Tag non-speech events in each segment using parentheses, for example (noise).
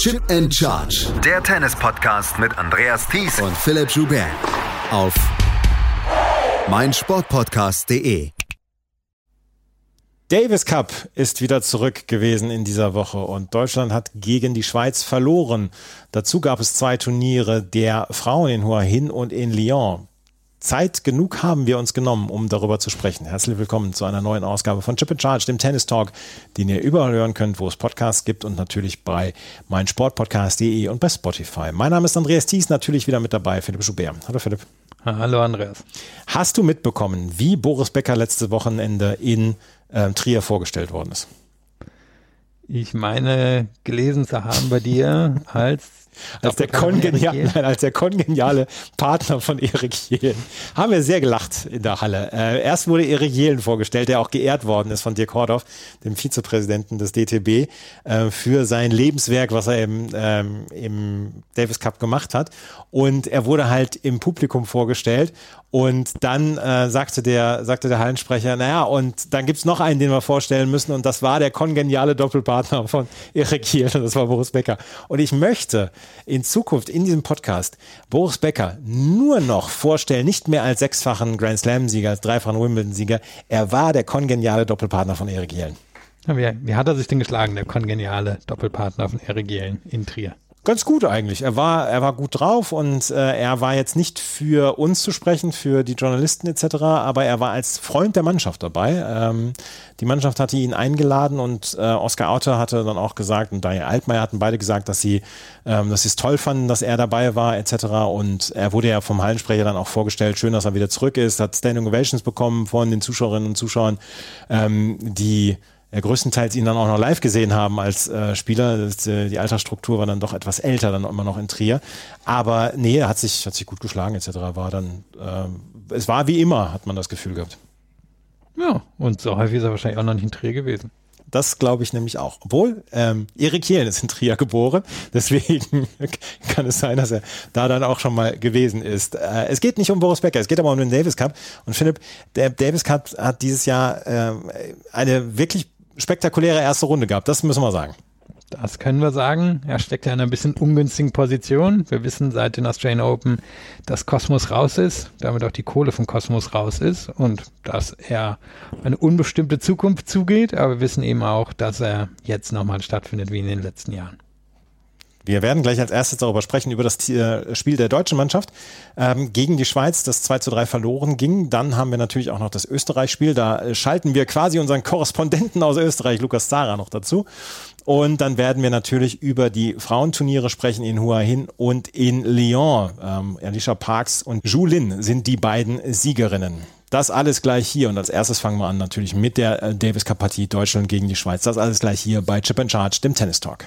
Chip and Charge. Der Tennis-Podcast mit Andreas Thies und Philipp Joubert. Auf meinsportpodcast.de. Davis Cup ist wieder zurück gewesen in dieser Woche und Deutschland hat gegen die Schweiz verloren. Dazu gab es zwei Turniere der Frauen in Hua Hin und in Lyon. Zeit genug haben wir uns genommen, um darüber zu sprechen. Herzlich willkommen zu einer neuen Ausgabe von Chip and Charge, dem Tennis Talk, den ihr überall hören könnt, wo es Podcasts gibt und natürlich bei meinsportpodcast.de und bei Spotify. Mein Name ist Andreas Thies, natürlich wieder mit dabei, Philipp Schubert. Hallo Philipp. Hallo Andreas. Hast du mitbekommen, wie Boris Becker letzte Wochenende in äh, Trier vorgestellt worden ist? Ich meine, gelesen zu haben bei dir als als der, kongeniale, nein, als der kongeniale Partner von Erik Jelen. Haben wir sehr gelacht in der Halle. Äh, erst wurde Erik Jelen vorgestellt, der auch geehrt worden ist von Dirk Hordorf, dem Vizepräsidenten des DTB, äh, für sein Lebenswerk, was er im, ähm, im Davis Cup gemacht hat. Und er wurde halt im Publikum vorgestellt und dann äh, sagte der, sagte der Hallensprecher, naja, und dann gibt's noch einen, den wir vorstellen müssen. Und das war der kongeniale Doppelpartner von Erik und das war Boris Becker. Und ich möchte in Zukunft in diesem Podcast Boris Becker nur noch vorstellen, nicht mehr als sechsfachen Grand Slam-Sieger, als dreifachen Wimbledon-Sieger. Er war der kongeniale Doppelpartner von Erik Jelen. wie, hat er sich denn geschlagen, der kongeniale Doppelpartner von Erik Jelen in Trier? Ganz gut eigentlich. Er war, er war gut drauf und äh, er war jetzt nicht für uns zu sprechen, für die Journalisten etc., aber er war als Freund der Mannschaft dabei. Ähm, die Mannschaft hatte ihn eingeladen und äh, Oskar Auter hatte dann auch gesagt und Daniel Altmaier hatten beide gesagt, dass sie, ähm, es toll fanden, dass er dabei war etc. Und er wurde ja vom Hallensprecher dann auch vorgestellt. Schön, dass er wieder zurück ist, hat Standing Ovations bekommen von den Zuschauerinnen und Zuschauern, ähm, die ja, größtenteils ihn dann auch noch live gesehen haben als äh, Spieler. Das, äh, die Altersstruktur war dann doch etwas älter, dann immer noch in Trier. Aber nee, er hat sich, hat sich gut geschlagen etc. War dann, äh, es war wie immer, hat man das Gefühl gehabt. Ja, und so häufig ist er wahrscheinlich auch noch nicht in Trier gewesen. Das glaube ich nämlich auch. Obwohl, ähm, Erik Jehlen ist in Trier geboren, (laughs) deswegen (laughs) kann es sein, dass er da dann auch schon mal gewesen ist. Äh, es geht nicht um Boris Becker, es geht aber um den Davis Cup. Und Philipp, der Davis Cup hat dieses Jahr äh, eine wirklich spektakuläre erste Runde gehabt, das müssen wir sagen. Das können wir sagen. Er steckt ja in einer bisschen ungünstigen Position. Wir wissen seit den Australian Open, dass Kosmos raus ist, damit auch die Kohle von Kosmos raus ist und dass er eine unbestimmte Zukunft zugeht. Aber wir wissen eben auch, dass er jetzt nochmal stattfindet wie in den letzten Jahren. Wir werden gleich als erstes darüber sprechen, über das äh, Spiel der deutschen Mannschaft ähm, gegen die Schweiz, das 2 zu 3 verloren ging. Dann haben wir natürlich auch noch das Österreich-Spiel. Da äh, schalten wir quasi unseren Korrespondenten aus Österreich, Lukas Zara, noch dazu. Und dann werden wir natürlich über die Frauenturniere sprechen in Hua Hin und in Lyon. Ähm, Alicia Parks und Julin sind die beiden Siegerinnen. Das alles gleich hier. Und als erstes fangen wir an natürlich mit der äh, Davis Cup Partie Deutschland gegen die Schweiz. Das alles gleich hier bei Chip and Charge, dem Tennis Talk.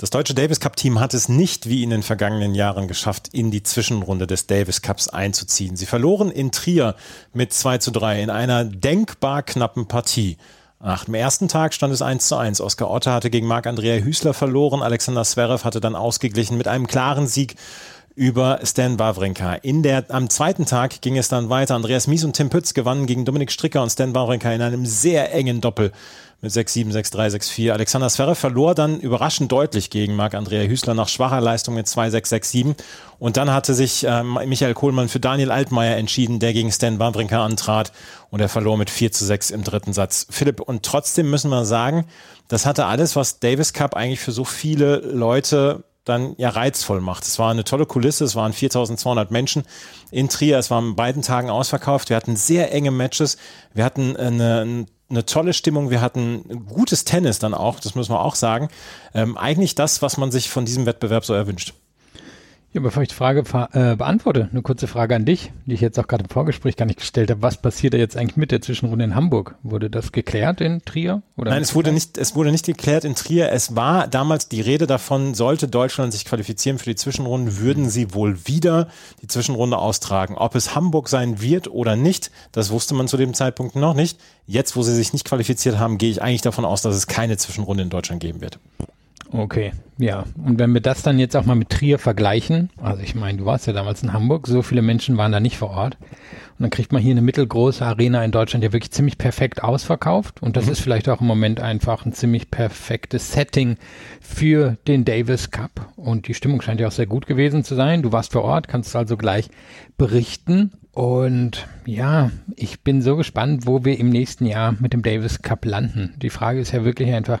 Das deutsche Davis Cup Team hat es nicht wie in den vergangenen Jahren geschafft, in die Zwischenrunde des Davis Cups einzuziehen. Sie verloren in Trier mit 2 zu 3 in einer denkbar knappen Partie. Nach dem ersten Tag stand es 1 zu 1. Oskar Otte hatte gegen Marc-Andrea Hüßler verloren. Alexander Zverev hatte dann ausgeglichen mit einem klaren Sieg über Stan Wawrinka. In der, am zweiten Tag ging es dann weiter. Andreas Mies und Tim Pütz gewannen gegen Dominik Stricker und Stan Wawrinka in einem sehr engen Doppel mit 6-7, 6-3, 6-4. Alexander Zverev verlor dann überraschend deutlich gegen Marc-Andrea Hüßler nach schwacher Leistung mit 2-6, 6-7. Und dann hatte sich äh, Michael Kohlmann für Daniel Altmaier entschieden, der gegen Stan Wawrinka antrat. Und er verlor mit 4 zu 6 im dritten Satz. Philipp, und trotzdem müssen wir sagen, das hatte alles, was Davis Cup eigentlich für so viele Leute dann ja reizvoll macht. Es war eine tolle Kulisse, es waren 4200 Menschen in Trier, es war an beiden Tagen ausverkauft, wir hatten sehr enge Matches, wir hatten eine, eine tolle Stimmung, wir hatten gutes Tennis dann auch, das müssen wir auch sagen. Ähm, eigentlich das, was man sich von diesem Wettbewerb so erwünscht. Ja, bevor ich die Frage äh, beantworte, eine kurze Frage an dich, die ich jetzt auch gerade im Vorgespräch gar nicht gestellt habe. Was passiert da jetzt eigentlich mit der Zwischenrunde in Hamburg? Wurde das geklärt in Trier? Oder Nein, es wurde nicht, es wurde nicht geklärt in Trier. Es war damals die Rede davon, sollte Deutschland sich qualifizieren für die Zwischenrunde, würden sie wohl wieder die Zwischenrunde austragen. Ob es Hamburg sein wird oder nicht, das wusste man zu dem Zeitpunkt noch nicht. Jetzt, wo sie sich nicht qualifiziert haben, gehe ich eigentlich davon aus, dass es keine Zwischenrunde in Deutschland geben wird. Okay, ja. Und wenn wir das dann jetzt auch mal mit Trier vergleichen, also ich meine, du warst ja damals in Hamburg, so viele Menschen waren da nicht vor Ort. Und dann kriegt man hier eine mittelgroße Arena in Deutschland ja wirklich ziemlich perfekt ausverkauft. Und das mhm. ist vielleicht auch im Moment einfach ein ziemlich perfektes Setting für den Davis Cup. Und die Stimmung scheint ja auch sehr gut gewesen zu sein. Du warst vor Ort, kannst also gleich berichten. Und ja, ich bin so gespannt, wo wir im nächsten Jahr mit dem Davis Cup landen. Die Frage ist ja wirklich einfach,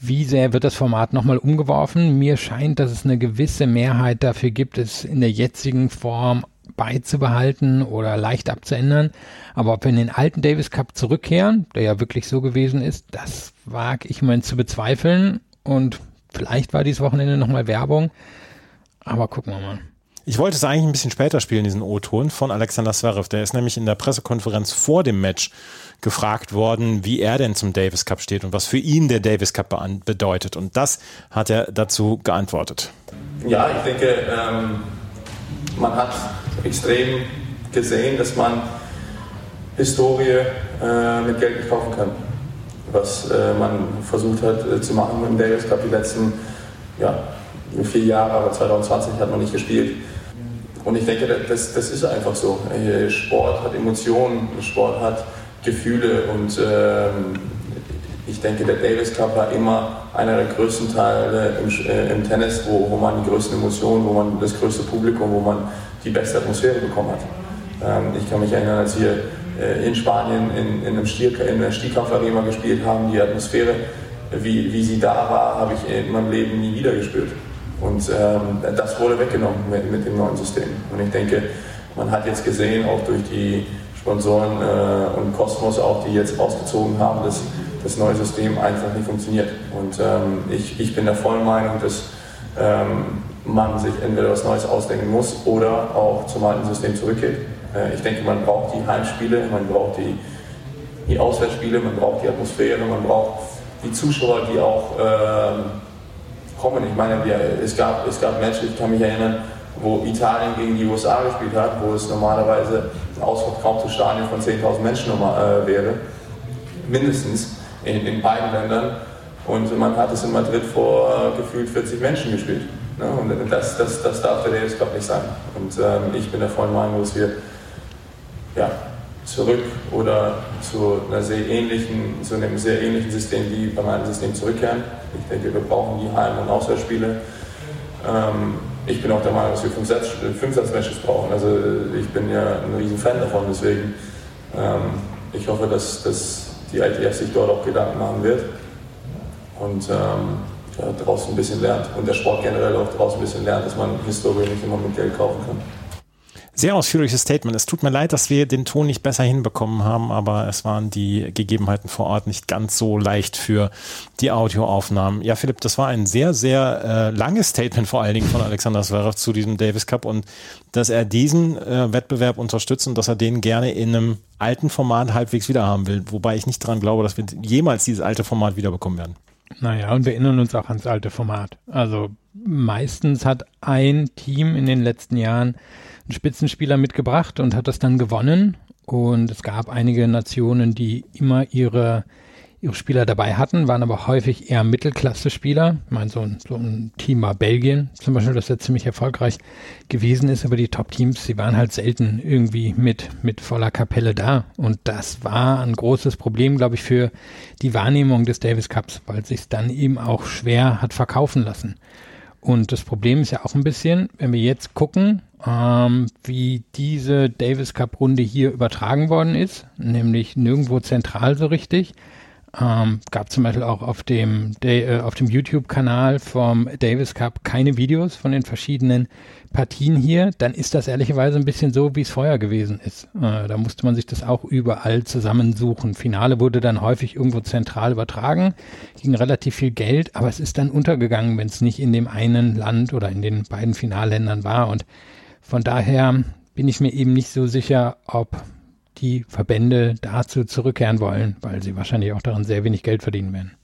wie sehr wird das Format nochmal umgeworfen? Mir scheint, dass es eine gewisse Mehrheit dafür gibt, es in der jetzigen Form beizubehalten oder leicht abzuändern. Aber ob wir in den alten Davis Cup zurückkehren, der ja wirklich so gewesen ist, das wage ich mal zu bezweifeln. Und vielleicht war dieses Wochenende nochmal Werbung. Aber gucken wir mal. Ich wollte es eigentlich ein bisschen später spielen, diesen O-Ton von Alexander Zverev. Der ist nämlich in der Pressekonferenz vor dem Match gefragt worden, wie er denn zum Davis Cup steht und was für ihn der Davis Cup bedeutet. Und das hat er dazu geantwortet. Ja, ich denke, ähm, man hat extrem gesehen, dass man Historie äh, mit Geld nicht kaufen kann. Was äh, man versucht hat äh, zu machen im Davis Cup die letzten ja, vier Jahre, aber 2020 hat man nicht gespielt. Und ich denke, das, das ist einfach so. Sport hat Emotionen, Sport hat Gefühle und ähm, ich denke, der Davis Cup war immer einer der größten Teile im, äh, im, Tennis, wo, wo man die größten Emotionen, wo man das größte Publikum, wo man die beste Atmosphäre bekommen hat. Ähm, ich kann mich erinnern, als wir äh, in Spanien in, in, einem Stier, in der Stierkampfarena gespielt haben, die Atmosphäre, wie, wie sie da war, habe ich in meinem Leben nie wieder gespürt. Und ähm, das wurde weggenommen mit, mit, dem neuen System. Und ich denke, man hat jetzt gesehen, auch durch die Sponsoren äh, und Kosmos auch, die jetzt ausgezogen haben, dass das neue System einfach nicht funktioniert. Und ähm, ich, ich bin der vollen Meinung, dass ähm, man sich entweder was Neues ausdenken muss oder auch zum alten System zurückgeht. Äh, ich denke, man braucht die Heimspiele, man braucht die, die Auswärtsspiele, man braucht die Atmosphäre, man braucht die Zuschauer, die auch äh, kommen. Ich meine, wir, es, gab, es gab Matches, ich kann mich erinnern, wo Italien gegen die USA gespielt hat, wo es normalerweise ausverkauftes Stadion von 10.000 Menschen äh, wäre, mindestens in, in, beiden Ländern. Und man hat es in Madrid vor äh, gefühlt 40 Menschen gespielt. Ne? Und das, das, das darf der Davis Cup nicht sein. Und ähm, ich bin der vollen Meinung, dass wir ja, zurück oder zu, einer sehr ähnlichen, zu einem sehr ähnlichen System wie beim alten System zurückkehren. Ich denke, wir brauchen die Heim- und Auswärtsspiele. Ähm, ich bin auch der Meinung, dass wir Fünfsatz-Matches brauchen. Also ich bin ja ein riesen Fan davon, deswegen ähm, ich hoffe, dass, dass die ITF sich dort auch Gedanken machen wird und ähm, ja, draußen ein bisschen lernt und der Sport generell auch draußen ein bisschen lernt, dass man Historie nicht immer mit Geld kaufen kann. Sehr ausführliches Statement. Es tut mir leid, dass wir den Ton nicht besser hinbekommen haben, aber es waren die Gegebenheiten vor Ort nicht ganz so leicht für die Audioaufnahmen. Ja, Philipp, das war ein sehr, sehr äh, langes Statement vor allen Dingen von Alexander Zverev zu diesem Davis Cup und dass er diesen äh, Wettbewerb unterstützt und dass er den gerne in einem alten Format halbwegs wieder haben will. Wobei ich nicht dran glaube, dass wir jemals dieses alte Format wiederbekommen werden. Naja, und wir erinnern uns auch ans alte Format. Also meistens hat ein Team in den letzten Jahren einen Spitzenspieler mitgebracht und hat das dann gewonnen. Und es gab einige Nationen, die immer ihre, ihre Spieler dabei hatten, waren aber häufig eher Mittelklasse-Spieler. Ich meine, so ein, so ein Team war Belgien zum Beispiel, das ja ziemlich erfolgreich gewesen ist, aber die Top-Teams, sie waren halt selten irgendwie mit, mit voller Kapelle da. Und das war ein großes Problem, glaube ich, für die Wahrnehmung des Davis Cups, weil es sich dann eben auch schwer hat verkaufen lassen. Und das Problem ist ja auch ein bisschen, wenn wir jetzt gucken, ähm, wie diese Davis Cup Runde hier übertragen worden ist, nämlich nirgendwo zentral so richtig. Ähm, gab zum Beispiel auch auf dem, äh, auf dem YouTube-Kanal vom Davis Cup keine Videos von den verschiedenen Partien hier. Dann ist das ehrlicherweise ein bisschen so, wie es vorher gewesen ist. Äh, da musste man sich das auch überall zusammensuchen. Finale wurde dann häufig irgendwo zentral übertragen, ging relativ viel Geld, aber es ist dann untergegangen, wenn es nicht in dem einen Land oder in den beiden Finalländern war. Und von daher bin ich mir eben nicht so sicher, ob die Verbände dazu zurückkehren wollen, weil sie wahrscheinlich auch daran sehr wenig Geld verdienen werden.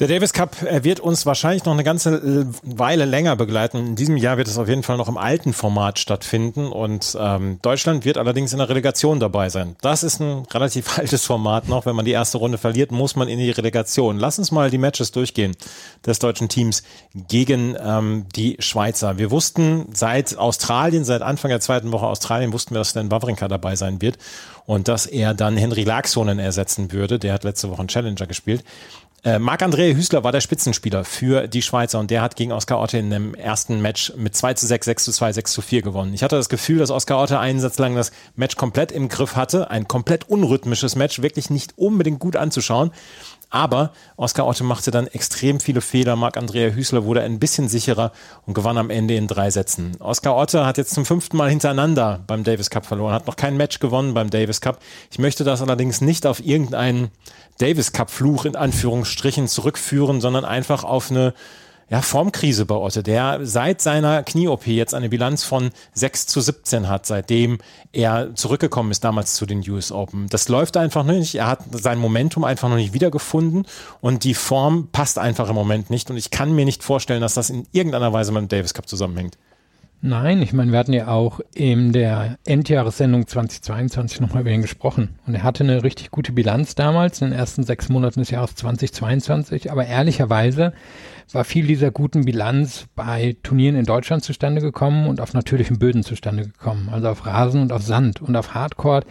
Der Davis Cup wird uns wahrscheinlich noch eine ganze äh, Weile länger begleiten. In diesem Jahr wird es auf jeden Fall noch im alten Format stattfinden und ähm, Deutschland wird allerdings in der Relegation dabei sein. Das ist ein relativ (laughs) altes Format noch. Wenn man die erste Runde verliert, muss man in die Relegation. Lass uns mal die Matches durchgehen des deutschen Teams gegen ähm, die Schweizer. Wir wussten seit Australien, seit Anfang der zweiten Woche Australien, wussten wir, dass Stan Wawrinka dabei sein wird und dass er dann Henry Laaksonen ersetzen würde. Der hat letzte Woche einen Challenger gespielt. Äh, Marc-André Hüßler war der Spitzenspieler für die Schweizer und der hat gegen Oskar Otte in dem ersten Match mit 2 zu 6, 6 zu 2, 6 zu 4 gewonnen. Ich hatte das Gefühl, dass Oskar Otte einen Satz lang das Match komplett im Griff hatte. Ein komplett unrhythmisches Match, wirklich nicht unbedingt gut anzuschauen. Aber Oskar Otte machte dann extrem viele Fehler. Marc-Andrea Hüßler wurde ein bisschen sicherer und gewann am Ende in drei Sätzen. Oskar Otte hat jetzt zum fünften Mal hintereinander beim Davis Cup verloren, hat noch kein Match gewonnen beim Davis Cup. Ich möchte das allerdings nicht auf irgendeinen Davis Cup Fluch in Anführungsstrichen zurückführen, sondern einfach auf eine ja, Formkrise bei Otte, der seit seiner Knie-OP jetzt eine Bilanz von 6 zu 17 hat, seitdem er zurückgekommen ist damals zu den US Open. Das läuft einfach nicht. Er hat sein Momentum einfach noch nicht wiedergefunden und die Form passt einfach im Moment nicht. Und ich kann mir nicht vorstellen, dass das in irgendeiner Weise mit dem Davis Cup zusammenhängt. Nein, ich meine, wir hatten ja auch in der Endjahressendung 2022 nochmal über ihn gesprochen. Und er hatte eine richtig gute Bilanz damals in den ersten sechs Monaten des Jahres 2022. Aber ehrlicherweise war viel dieser guten Bilanz bei Turnieren in Deutschland zustande gekommen und auf natürlichen Böden zustande gekommen. Also auf Rasen und auf Sand. Und auf Hardcore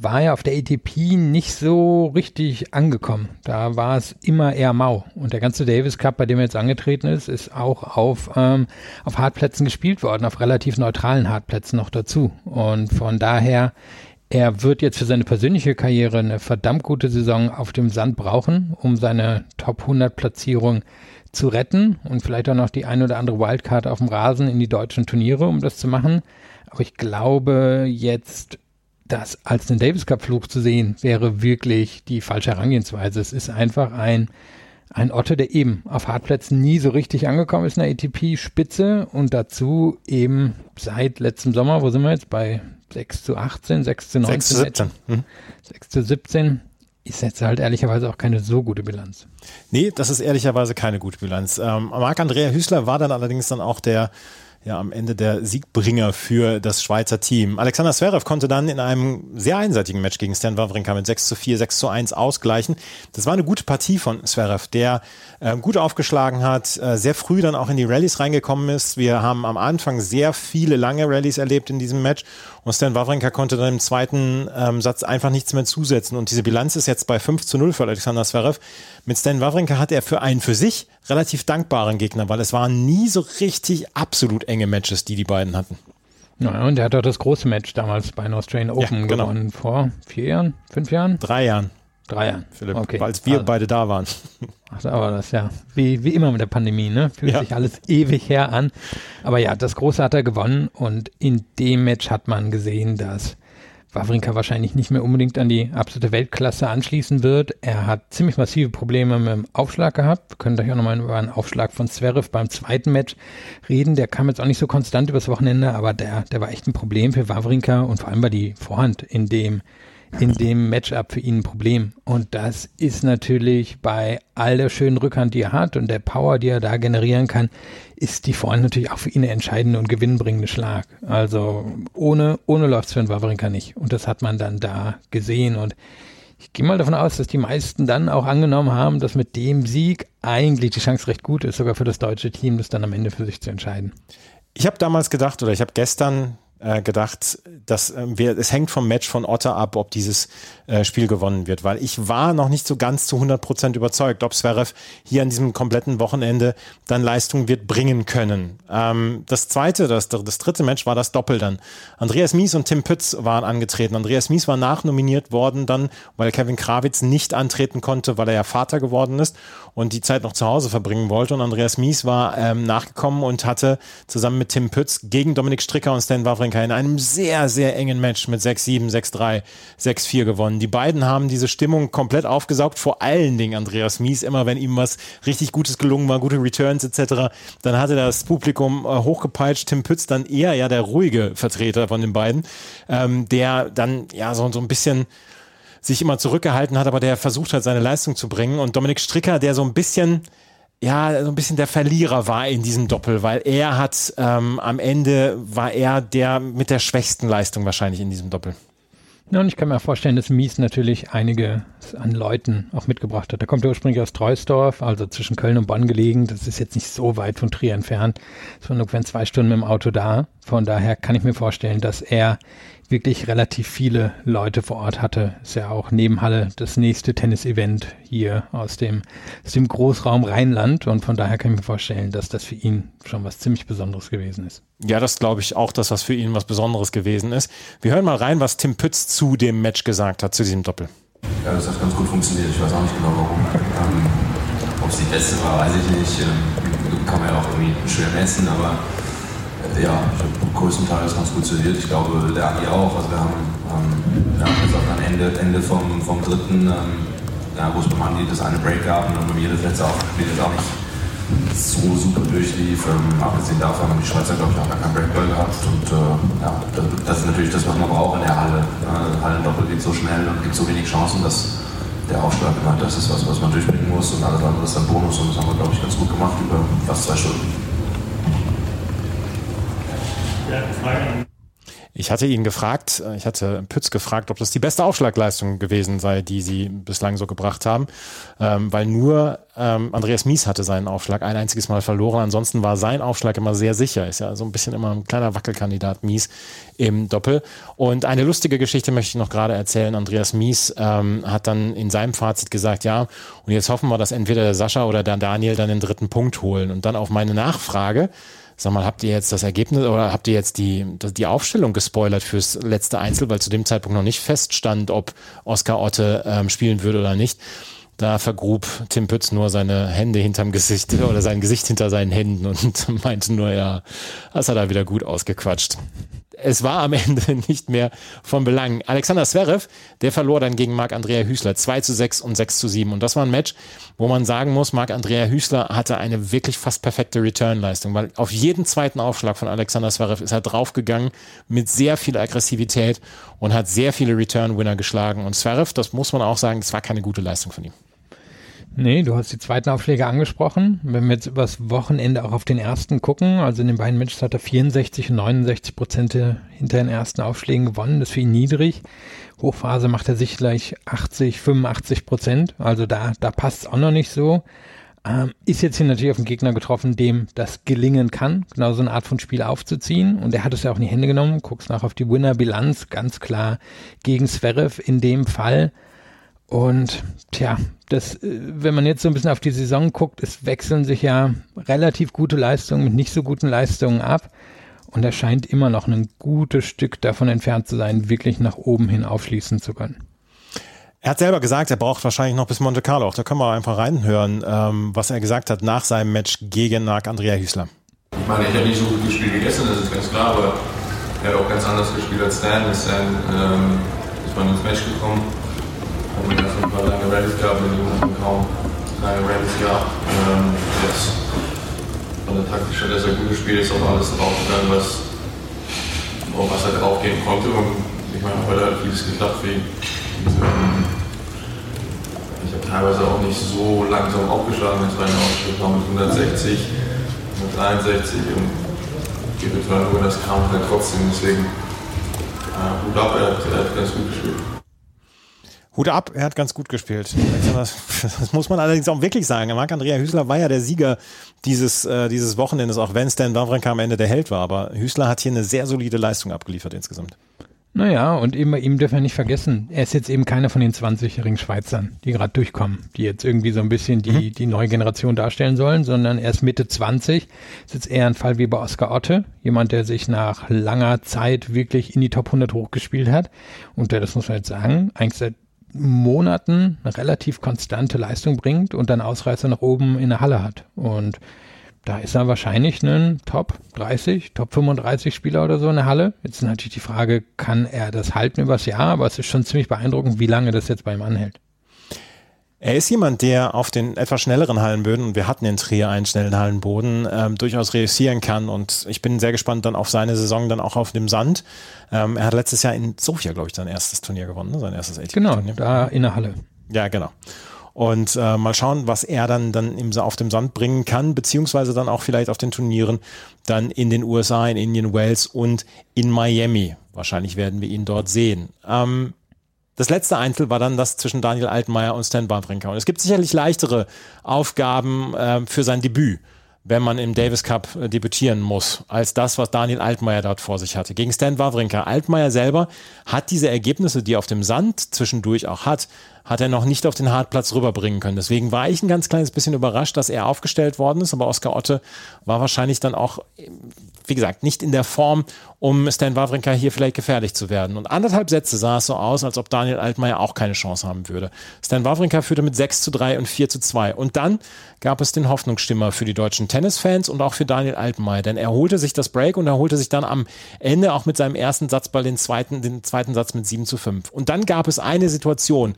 war er auf der ATP nicht so richtig angekommen. Da war es immer eher mau. Und der ganze Davis Cup, bei dem er jetzt angetreten ist, ist auch auf, ähm, auf Hartplätzen gespielt worden, auf relativ neutralen Hartplätzen noch dazu. Und von daher er wird jetzt für seine persönliche Karriere eine verdammt gute Saison auf dem Sand brauchen, um seine Top 100 Platzierung zu retten und vielleicht auch noch die ein oder andere Wildcard auf dem Rasen in die deutschen Turniere, um das zu machen. Aber ich glaube jetzt, das als den Davis Cup Flug zu sehen, wäre wirklich die falsche Herangehensweise. Es ist einfach ein, ein Otto, der eben auf Hartplätzen nie so richtig angekommen ist in der ATP-Spitze und dazu eben seit letztem Sommer, wo sind wir jetzt? Bei 6 zu 18, 6 zu 19. 6 zu 17. 6 zu 17 ist jetzt halt ehrlicherweise auch keine so gute Bilanz. Nee, das ist ehrlicherweise keine gute Bilanz. Ähm, Marc-Andrea Hüßler war dann allerdings dann auch der ja am Ende der Siegbringer für das Schweizer Team. Alexander Zverev konnte dann in einem sehr einseitigen Match gegen Stan Wawrinka mit 6 zu 4, 6 zu 1 ausgleichen. Das war eine gute Partie von Zverev, der äh, gut aufgeschlagen hat, äh, sehr früh dann auch in die Rallyes reingekommen ist. Wir haben am Anfang sehr viele lange Rallyes erlebt in diesem Match und Stan Wawrinka konnte dann im zweiten ähm, Satz einfach nichts mehr zusetzen und diese Bilanz ist jetzt bei 5 zu 0 für Alexander Zverev. Mit Stan Wawrinka hat er für einen für sich relativ dankbaren Gegner, weil es waren nie so richtig absolut enge Matches, die die beiden hatten. Ja, und er hat auch das große Match damals bei den Australian Open ja, genau. gewonnen, vor vier Jahren, fünf Jahren? Drei Jahren. Drei Jahren. Philipp, okay. als wir also. beide da waren. Ach, aber das ist ja wie, wie immer mit der Pandemie, ne? Fühlt ja. sich alles ewig her an. Aber ja, das Große hat er gewonnen und in dem Match hat man gesehen, dass Wawrinka wahrscheinlich nicht mehr unbedingt an die absolute Weltklasse anschließen wird. Er hat ziemlich massive Probleme mit dem Aufschlag gehabt. Wir können gleich auch nochmal über einen Aufschlag von Zverev beim zweiten Match reden. Der kam jetzt auch nicht so konstant übers Wochenende, aber der, der war echt ein Problem für Wawrinka und vor allem war die Vorhand in dem in dem Matchup für ihn ein Problem. Und das ist natürlich bei all der schönen Rückhand, die er hat und der Power, die er da generieren kann, ist die Vorhand natürlich auch für ihn eine entscheidende und gewinnbringende Schlag. Also ohne, ohne läuft es für einen Wawrinka nicht. Und das hat man dann da gesehen. Und ich gehe mal davon aus, dass die meisten dann auch angenommen haben, dass mit dem Sieg eigentlich die Chance recht gut ist, sogar für das deutsche Team, das dann am Ende für sich zu entscheiden. Ich habe damals gedacht, oder ich habe gestern äh, gedacht, dass äh, wir, es hängt vom Match von Otter ab, ob dieses äh, Spiel gewonnen wird, weil ich war noch nicht so ganz zu 100 Prozent überzeugt, ob Zverev hier an diesem kompletten Wochenende dann Leistung wird bringen können. Ähm, das zweite, das, das dritte Match war das Doppel dann. Andreas Mies und Tim Pütz waren angetreten. Andreas Mies war nachnominiert worden dann, weil Kevin Krawitz nicht antreten konnte, weil er ja Vater geworden ist und die Zeit noch zu Hause verbringen wollte. Und Andreas Mies war ähm, nachgekommen und hatte zusammen mit Tim Pütz gegen Dominik Stricker und Stan Wawrinka in einem sehr, sehr engen Match mit 6-7, 6-3, 6-4 gewonnen. Die beiden haben diese Stimmung komplett aufgesaugt, vor allen Dingen Andreas Mies. Immer wenn ihm was richtig Gutes gelungen war, gute Returns etc., dann hatte das Publikum äh, hochgepeitscht. Tim Pütz dann eher ja der ruhige Vertreter von den beiden, ähm, der dann ja so, so ein bisschen sich immer zurückgehalten hat, aber der versucht hat, seine Leistung zu bringen. Und Dominik Stricker, der so ein bisschen ja, so ein bisschen der Verlierer war in diesem Doppel, weil er hat ähm, am Ende war er der mit der schwächsten Leistung wahrscheinlich in diesem Doppel. Ja, und ich kann mir vorstellen, dass Mies natürlich einige an Leuten auch mitgebracht hat. Er kommt ursprünglich aus Treusdorf, also zwischen Köln und Bonn gelegen. Das ist jetzt nicht so weit von Trier entfernt. Es waren ungefähr zwei Stunden mit dem Auto da. Von daher kann ich mir vorstellen, dass er wirklich relativ viele Leute vor Ort hatte. Ist ja auch neben Halle das nächste Tennis-Event hier aus dem, aus dem Großraum Rheinland und von daher kann ich mir vorstellen, dass das für ihn schon was ziemlich Besonderes gewesen ist. Ja, das glaube ich auch, dass das für ihn was Besonderes gewesen ist. Wir hören mal rein, was Tim Pütz zu dem Match gesagt hat, zu diesem Doppel. Ja, das hat ganz gut funktioniert. Ich weiß auch nicht genau warum. Ähm, Ob es die beste war, weiß ich nicht. Ähm, kann man ja auch irgendwie schwer messen, aber ja, ich habe größtenteils ganz gut serviert. Ich glaube, der Agi auch. Also wir haben, jetzt auch am Ende, Ende vom, vom dritten, ähm, ja, wo es beim Andi das eine Break gab und dann bei mir das letzte Aufspiel jetzt auch nicht so super durchlief. Ähm, abgesehen davon haben die Schweizer, glaube ich, auch gar keinen Breakball gehabt. Und äh, ja, das ist natürlich das, was man braucht in der Halle. Äh, Hallendoppel geht so schnell und gibt so wenig Chancen, dass der Aufschlag immer das ist, was, was man durchbringen muss und alles andere ist dann Bonus und das haben wir, glaube ich, ganz gut gemacht über fast zwei Stunden. Ich hatte ihn gefragt, äh, ich hatte Pütz gefragt, ob das die beste Aufschlagleistung gewesen sei, die sie bislang so gebracht haben, ähm, weil nur ähm, Andreas Mies hatte seinen Aufschlag ein einziges Mal verloren. Ansonsten war sein Aufschlag immer sehr sicher. Ist ja so ein bisschen immer ein kleiner Wackelkandidat Mies im Doppel. Und eine lustige Geschichte möchte ich noch gerade erzählen. Andreas Mies ähm, hat dann in seinem Fazit gesagt, ja, und jetzt hoffen wir, dass entweder der Sascha oder der Daniel dann den dritten Punkt holen. Und dann auf meine Nachfrage, Sag mal, habt ihr jetzt das Ergebnis oder habt ihr jetzt die, die Aufstellung gespoilert fürs letzte Einzel, weil zu dem Zeitpunkt noch nicht feststand, ob Oskar Otte ähm, spielen würde oder nicht. Da vergrub Tim Pütz nur seine Hände hinterm Gesicht (laughs) oder sein Gesicht hinter seinen Händen und (laughs) meinte nur, ja, das hat er wieder gut ausgequatscht es war am (laughs) Ende nicht mehr von Belang. Alexander Zverev, der verlor dann gegen Marc-Andrea Hüßler 2 zu 6 und 6 zu 7. Und das war ein Match, wo man sagen muss, Marc-Andrea Hüßler hatte eine wirklich fast perfekte Return-Leistung, weil auf jeden zweiten Aufschlag von Alexander Zverev ist er draufgegangen mit sehr viel Aggressivität und hat sehr viele Return-Winner geschlagen. Und Zverev, das muss man auch sagen, das war keine gute Leistung von ihm. Nee, du hast die zweiten Aufschläge angesprochen. Wenn wir jetzt übers Wochenende auch auf den ersten gucken, also in den beiden Matches hat er 64 und 69 Prozent hinter den ersten Aufschlägen gewonnen. Das ist für ihn niedrig. Hochphase macht er sich gleich 80, 85 Prozent. Also da, da passt es auch noch nicht so. Ähm, ist jetzt hier natürlich auf einen Gegner getroffen, dem das gelingen kann, genau so eine Art von Spiel aufzuziehen. Und er hat es ja auch in die Hände genommen. Guckst nach auf die Winner-Bilanz, ganz klar gegen Zverev in dem Fall. Und tja, das, äh, wenn man jetzt so ein bisschen auf die Saison guckt, es wechseln sich ja relativ gute Leistungen mit nicht so guten Leistungen ab. Und er scheint immer noch ein gutes Stück davon entfernt zu sein, wirklich nach oben hin aufschließen zu können. Er hat selber gesagt, er braucht wahrscheinlich noch bis Monte Carlo. Da können wir einfach reinhören, ähm, was er gesagt hat nach seinem Match gegen Marc Andrea Hüßler. Ich meine, ich habe nicht so gut gespielt gegessen, das ist ganz klar, aber er hat auch ganz anders gespielt als Stan. Stan ähm, ist man ins Match gekommen wir erst ein paar lange Rallys gehabt, in den hatten kaum lange Rallys gehabt. Ähm, jetzt von der Taktik hat er sehr gut gespielt, ist auch alles draufgegangen, was, was er draufgehen konnte. Und ich meine, heute hat vieles geklappt. Ähm, ich habe teilweise auch nicht so langsam aufgeschlagen, wenn es bei einem Aufschritt war mit 160, mit 63 und die Return, das kam halt trotzdem. Deswegen, äh, gut ab, er hat ganz gut gespielt. Hut ab, er hat ganz gut gespielt. Das, muss man allerdings auch wirklich sagen. Marc-Andrea Hüßler war ja der Sieger dieses, äh, dieses Wochenendes, auch wenn Stan Wawrinka am Ende der Held war. Aber Hüßler hat hier eine sehr solide Leistung abgeliefert insgesamt. Naja, und eben, ihm dürfen wir nicht vergessen, er ist jetzt eben keiner von den 20-jährigen Schweizern, die gerade durchkommen, die jetzt irgendwie so ein bisschen die, mhm. die neue Generation darstellen sollen, sondern er ist Mitte 20. Ist jetzt eher ein Fall wie bei Oscar Otte, jemand, der sich nach langer Zeit wirklich in die Top 100 hochgespielt hat und der, das muss man jetzt sagen, eigentlich seit Monaten eine relativ konstante Leistung bringt und dann Ausreißer nach oben in der Halle hat. Und da ist er wahrscheinlich ein Top 30, Top 35 Spieler oder so in der Halle. Jetzt ist natürlich die Frage, kann er das halten übers Jahr? Aber es ist schon ziemlich beeindruckend, wie lange das jetzt bei ihm anhält. Er ist jemand, der auf den etwas schnelleren Hallenböden, und wir hatten in Trier einen schnellen Hallenboden, ähm, durchaus reüssieren kann. Und ich bin sehr gespannt dann auf seine Saison dann auch auf dem Sand. Ähm, er hat letztes Jahr in Sofia, glaube ich, sein erstes Turnier gewonnen, ne? sein erstes ATP-Turnier. Genau, da in der Halle. Ja, genau. Und äh, mal schauen, was er dann, dann im, auf dem Sand bringen kann, beziehungsweise dann auch vielleicht auf den Turnieren dann in den USA, in Indian Wales und in Miami. Wahrscheinlich werden wir ihn dort sehen. Ähm, das letzte Einzel war dann das zwischen Daniel Altmaier und Stan Wawrinka. Und es gibt sicherlich leichtere Aufgaben äh, für sein Debüt, wenn man im Davis Cup äh, debütieren muss, als das, was Daniel Altmaier dort vor sich hatte. Gegen Stan Wawrinka. Altmaier selber hat diese Ergebnisse, die er auf dem Sand zwischendurch auch hat, hat er noch nicht auf den Hartplatz rüberbringen können. Deswegen war ich ein ganz kleines bisschen überrascht, dass er aufgestellt worden ist, aber Oskar Otte war wahrscheinlich dann auch, wie gesagt, nicht in der Form, um Stan Wawrinka hier vielleicht gefährlich zu werden. Und anderthalb Sätze sah es so aus, als ob Daniel Altmaier auch keine Chance haben würde. Stan Wawrinka führte mit 6 zu 3 und 4 zu 2. Und dann gab es den Hoffnungsstimmer für die deutschen Tennisfans und auch für Daniel Altmaier, denn er holte sich das Break und er holte sich dann am Ende auch mit seinem ersten Satzball den zweiten, den zweiten Satz mit 7 zu 5. Und dann gab es eine Situation,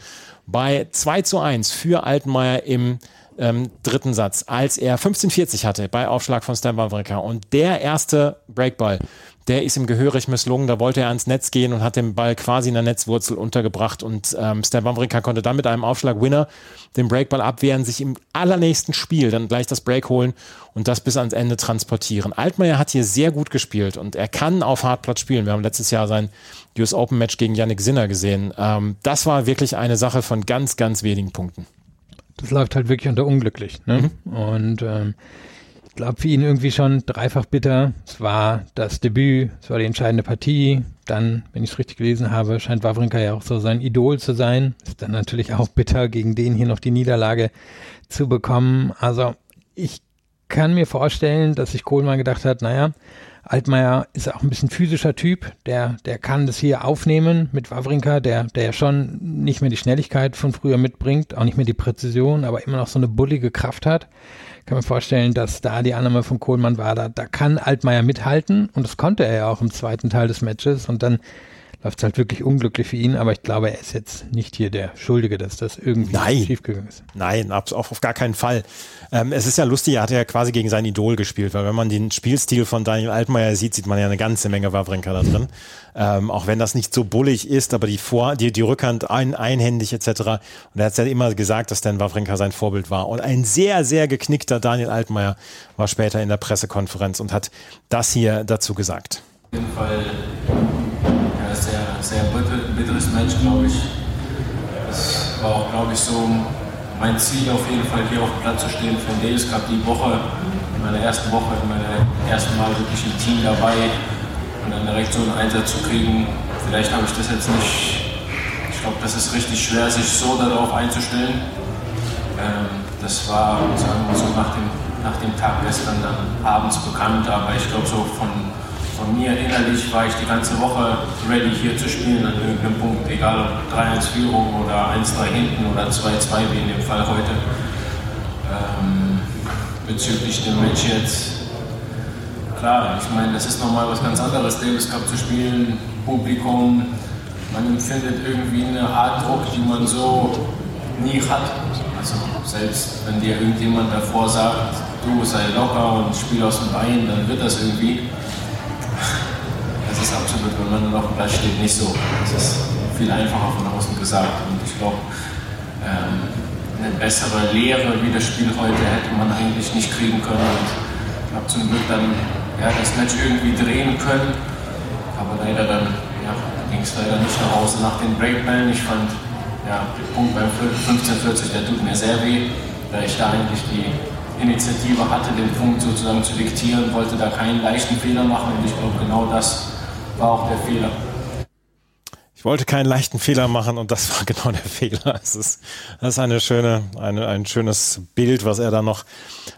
bei 2 zu 1 für Altmaier im ähm, dritten Satz, als er 15:40 hatte bei Aufschlag von Stan Wawrinka. Und der erste Breakball, der ist ihm gehörig misslungen. Da wollte er ans Netz gehen und hat den Ball quasi in der Netzwurzel untergebracht. Und ähm, Stan Wawrinka konnte dann mit einem Aufschlag Winner den Breakball abwehren, sich im allernächsten Spiel dann gleich das Break holen und das bis ans Ende transportieren. Altmaier hat hier sehr gut gespielt und er kann auf Hartplatz spielen. Wir haben letztes Jahr sein US Open Match gegen Yannick Sinner gesehen. Ähm, das war wirklich eine Sache von ganz, ganz wenigen Punkten. Das läuft halt wirklich unter unglücklich. Ne? Mhm. Und ähm, glaube, für ihn irgendwie schon dreifach bitter. Es war das Debüt, es war die entscheidende Partie. Dann, wenn ich es richtig gelesen habe, scheint Wawrinka ja auch so sein Idol zu sein. Ist dann natürlich auch bitter, gegen den hier noch die Niederlage zu bekommen. Also ich kann mir vorstellen, dass sich Kohlmann gedacht hat, naja, Altmaier ist auch ein bisschen physischer Typ, der, der kann das hier aufnehmen mit Wawrinka, der, der ja schon nicht mehr die Schnelligkeit von früher mitbringt, auch nicht mehr die Präzision, aber immer noch so eine bullige Kraft hat kann mir vorstellen, dass da die Annahme von Kohlmann war, da, da kann Altmaier mithalten und das konnte er ja auch im zweiten Teil des Matches und dann läuft es halt wirklich unglücklich für ihn, aber ich glaube, er ist jetzt nicht hier der Schuldige, dass das irgendwie Nein. schiefgegangen ist. Nein, auf, auf gar keinen Fall. Ähm, es ist ja lustig, er hat ja quasi gegen sein Idol gespielt, weil wenn man den Spielstil von Daniel Altmaier sieht, sieht man ja eine ganze Menge Wawrinka da drin. Ähm, auch wenn das nicht so bullig ist, aber die Vor-, die, die Rückhand ein, einhändig etc. Und er hat ja immer gesagt, dass Dan Wawrinka sein Vorbild war. Und ein sehr, sehr geknickter Daniel Altmaier war später in der Pressekonferenz und hat das hier dazu gesagt. Auf jeden Fall sehr, bitteres Match, glaube ich. Es war auch, glaube ich, so mein Ziel, auf jeden Fall hier auf dem Platz zu stehen für den Davis Cup die Woche, in meiner ersten Woche, in meiner ersten Mal wirklich im Team dabei und dann direkt so einen Einsatz zu kriegen. Vielleicht habe ich das jetzt nicht, ich glaube, das ist richtig schwer, sich so darauf einzustellen. Ähm, das war, sagen wir so, nach dem, nach dem Tag gestern dann abends bekannt, aber ich glaube, so von von mir innerlich war ich die ganze Woche ready hier zu spielen an irgendeinem Punkt, egal ob 3-1 Führung oder 1-3 hinten oder 2-2 wie in dem Fall heute. Ähm, bezüglich dem Match jetzt, klar, ich meine, das ist nochmal was ganz anderes, Davis Cup zu spielen, Publikum, man empfindet irgendwie eine Art Druck, die man so nie hat. Also selbst wenn dir irgendjemand davor sagt, du sei locker und spiel aus dem Bein, dann wird das irgendwie nur auf dem Platz steht, nicht so. Das ist viel einfacher von außen gesagt. Und ich glaube, ähm, eine bessere Lehre wie das Spiel heute hätte man eigentlich nicht kriegen können. Und ich habe zum Glück dann ja, das Match irgendwie drehen können. Aber leider dann ja, ging es leider nicht nach Hause nach den Breakballen. Ich fand, ja, der Punkt beim 1540, der tut mir sehr weh, weil ich da eigentlich die Initiative hatte, den Punkt sozusagen zu diktieren, wollte da keinen leichten Fehler machen und ich glaube, genau das war auch der Fehler. Ich wollte keinen leichten Fehler machen und das war (laughs) genau der Fehler. Es ist, das ist eine schöne, eine, ein schönes Bild, was er da noch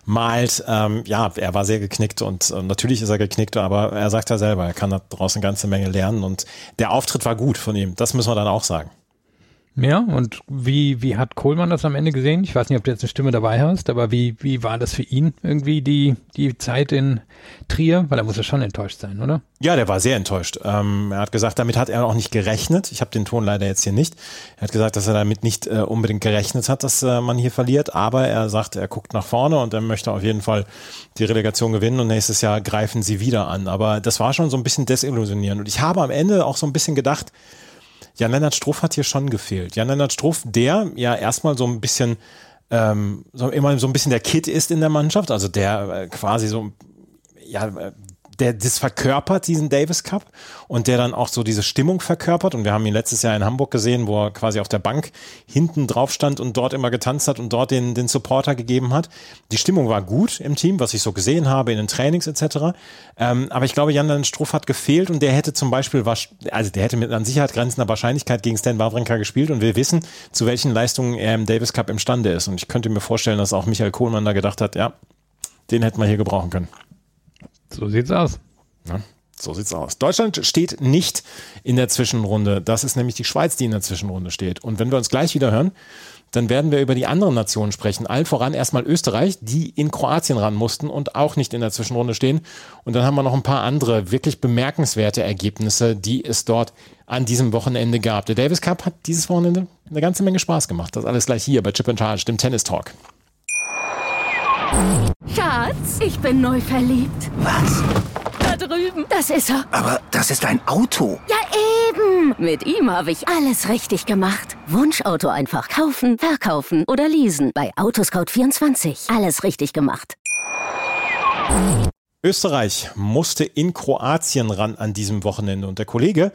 malt. Ähm, ja, er war sehr geknickt und äh, natürlich ist er geknickt, aber er sagt ja selber, er kann da draußen eine ganze Menge lernen und der Auftritt war gut von ihm. Das müssen wir dann auch sagen. Ja, und wie, wie hat Kohlmann das am Ende gesehen? Ich weiß nicht, ob du jetzt eine Stimme dabei hast, aber wie, wie war das für ihn irgendwie die, die Zeit in Trier? Weil er muss ja schon enttäuscht sein, oder? Ja, der war sehr enttäuscht. Ähm, er hat gesagt, damit hat er auch nicht gerechnet. Ich habe den Ton leider jetzt hier nicht. Er hat gesagt, dass er damit nicht äh, unbedingt gerechnet hat, dass äh, man hier verliert. Aber er sagt, er guckt nach vorne und er möchte auf jeden Fall die Relegation gewinnen und nächstes Jahr greifen sie wieder an. Aber das war schon so ein bisschen desillusionierend. Und ich habe am Ende auch so ein bisschen gedacht, Jan-Lennart Struff hat hier schon gefehlt. Jan-Lennart Struff, der ja erstmal so ein bisschen, ähm, so immer so ein bisschen der Kid ist in der Mannschaft, also der äh, quasi so, ja, der das verkörpert, diesen Davis Cup, und der dann auch so diese Stimmung verkörpert. Und wir haben ihn letztes Jahr in Hamburg gesehen, wo er quasi auf der Bank hinten drauf stand und dort immer getanzt hat und dort den, den Supporter gegeben hat. Die Stimmung war gut im Team, was ich so gesehen habe in den Trainings etc. Ähm, aber ich glaube, Jan Struff hat gefehlt und der hätte zum Beispiel, also der hätte mit an Sicherheit grenzender Wahrscheinlichkeit gegen Stan Wawrinka gespielt und wir wissen, zu welchen Leistungen er im Davis Cup imstande ist. Und ich könnte mir vorstellen, dass auch Michael Kohlmann da gedacht hat, ja, den hätten wir hier gebrauchen können. So sieht's aus. Ja, so sieht's aus. Deutschland steht nicht in der Zwischenrunde. Das ist nämlich die Schweiz, die in der Zwischenrunde steht. Und wenn wir uns gleich wieder hören, dann werden wir über die anderen Nationen sprechen. Allen voran erstmal Österreich, die in Kroatien ran mussten und auch nicht in der Zwischenrunde stehen. Und dann haben wir noch ein paar andere wirklich bemerkenswerte Ergebnisse, die es dort an diesem Wochenende gab. Der Davis Cup hat dieses Wochenende eine ganze Menge Spaß gemacht. Das alles gleich hier bei Chip and Charge, dem Tennis Talk. Schatz, ich bin neu verliebt. Was? Da drüben. Das ist er. Aber das ist ein Auto. Ja, eben. Mit ihm habe ich alles richtig gemacht. Wunschauto einfach kaufen, verkaufen oder leasen. Bei Autoscout24. Alles richtig gemacht. Österreich musste in Kroatien ran an diesem Wochenende und der Kollege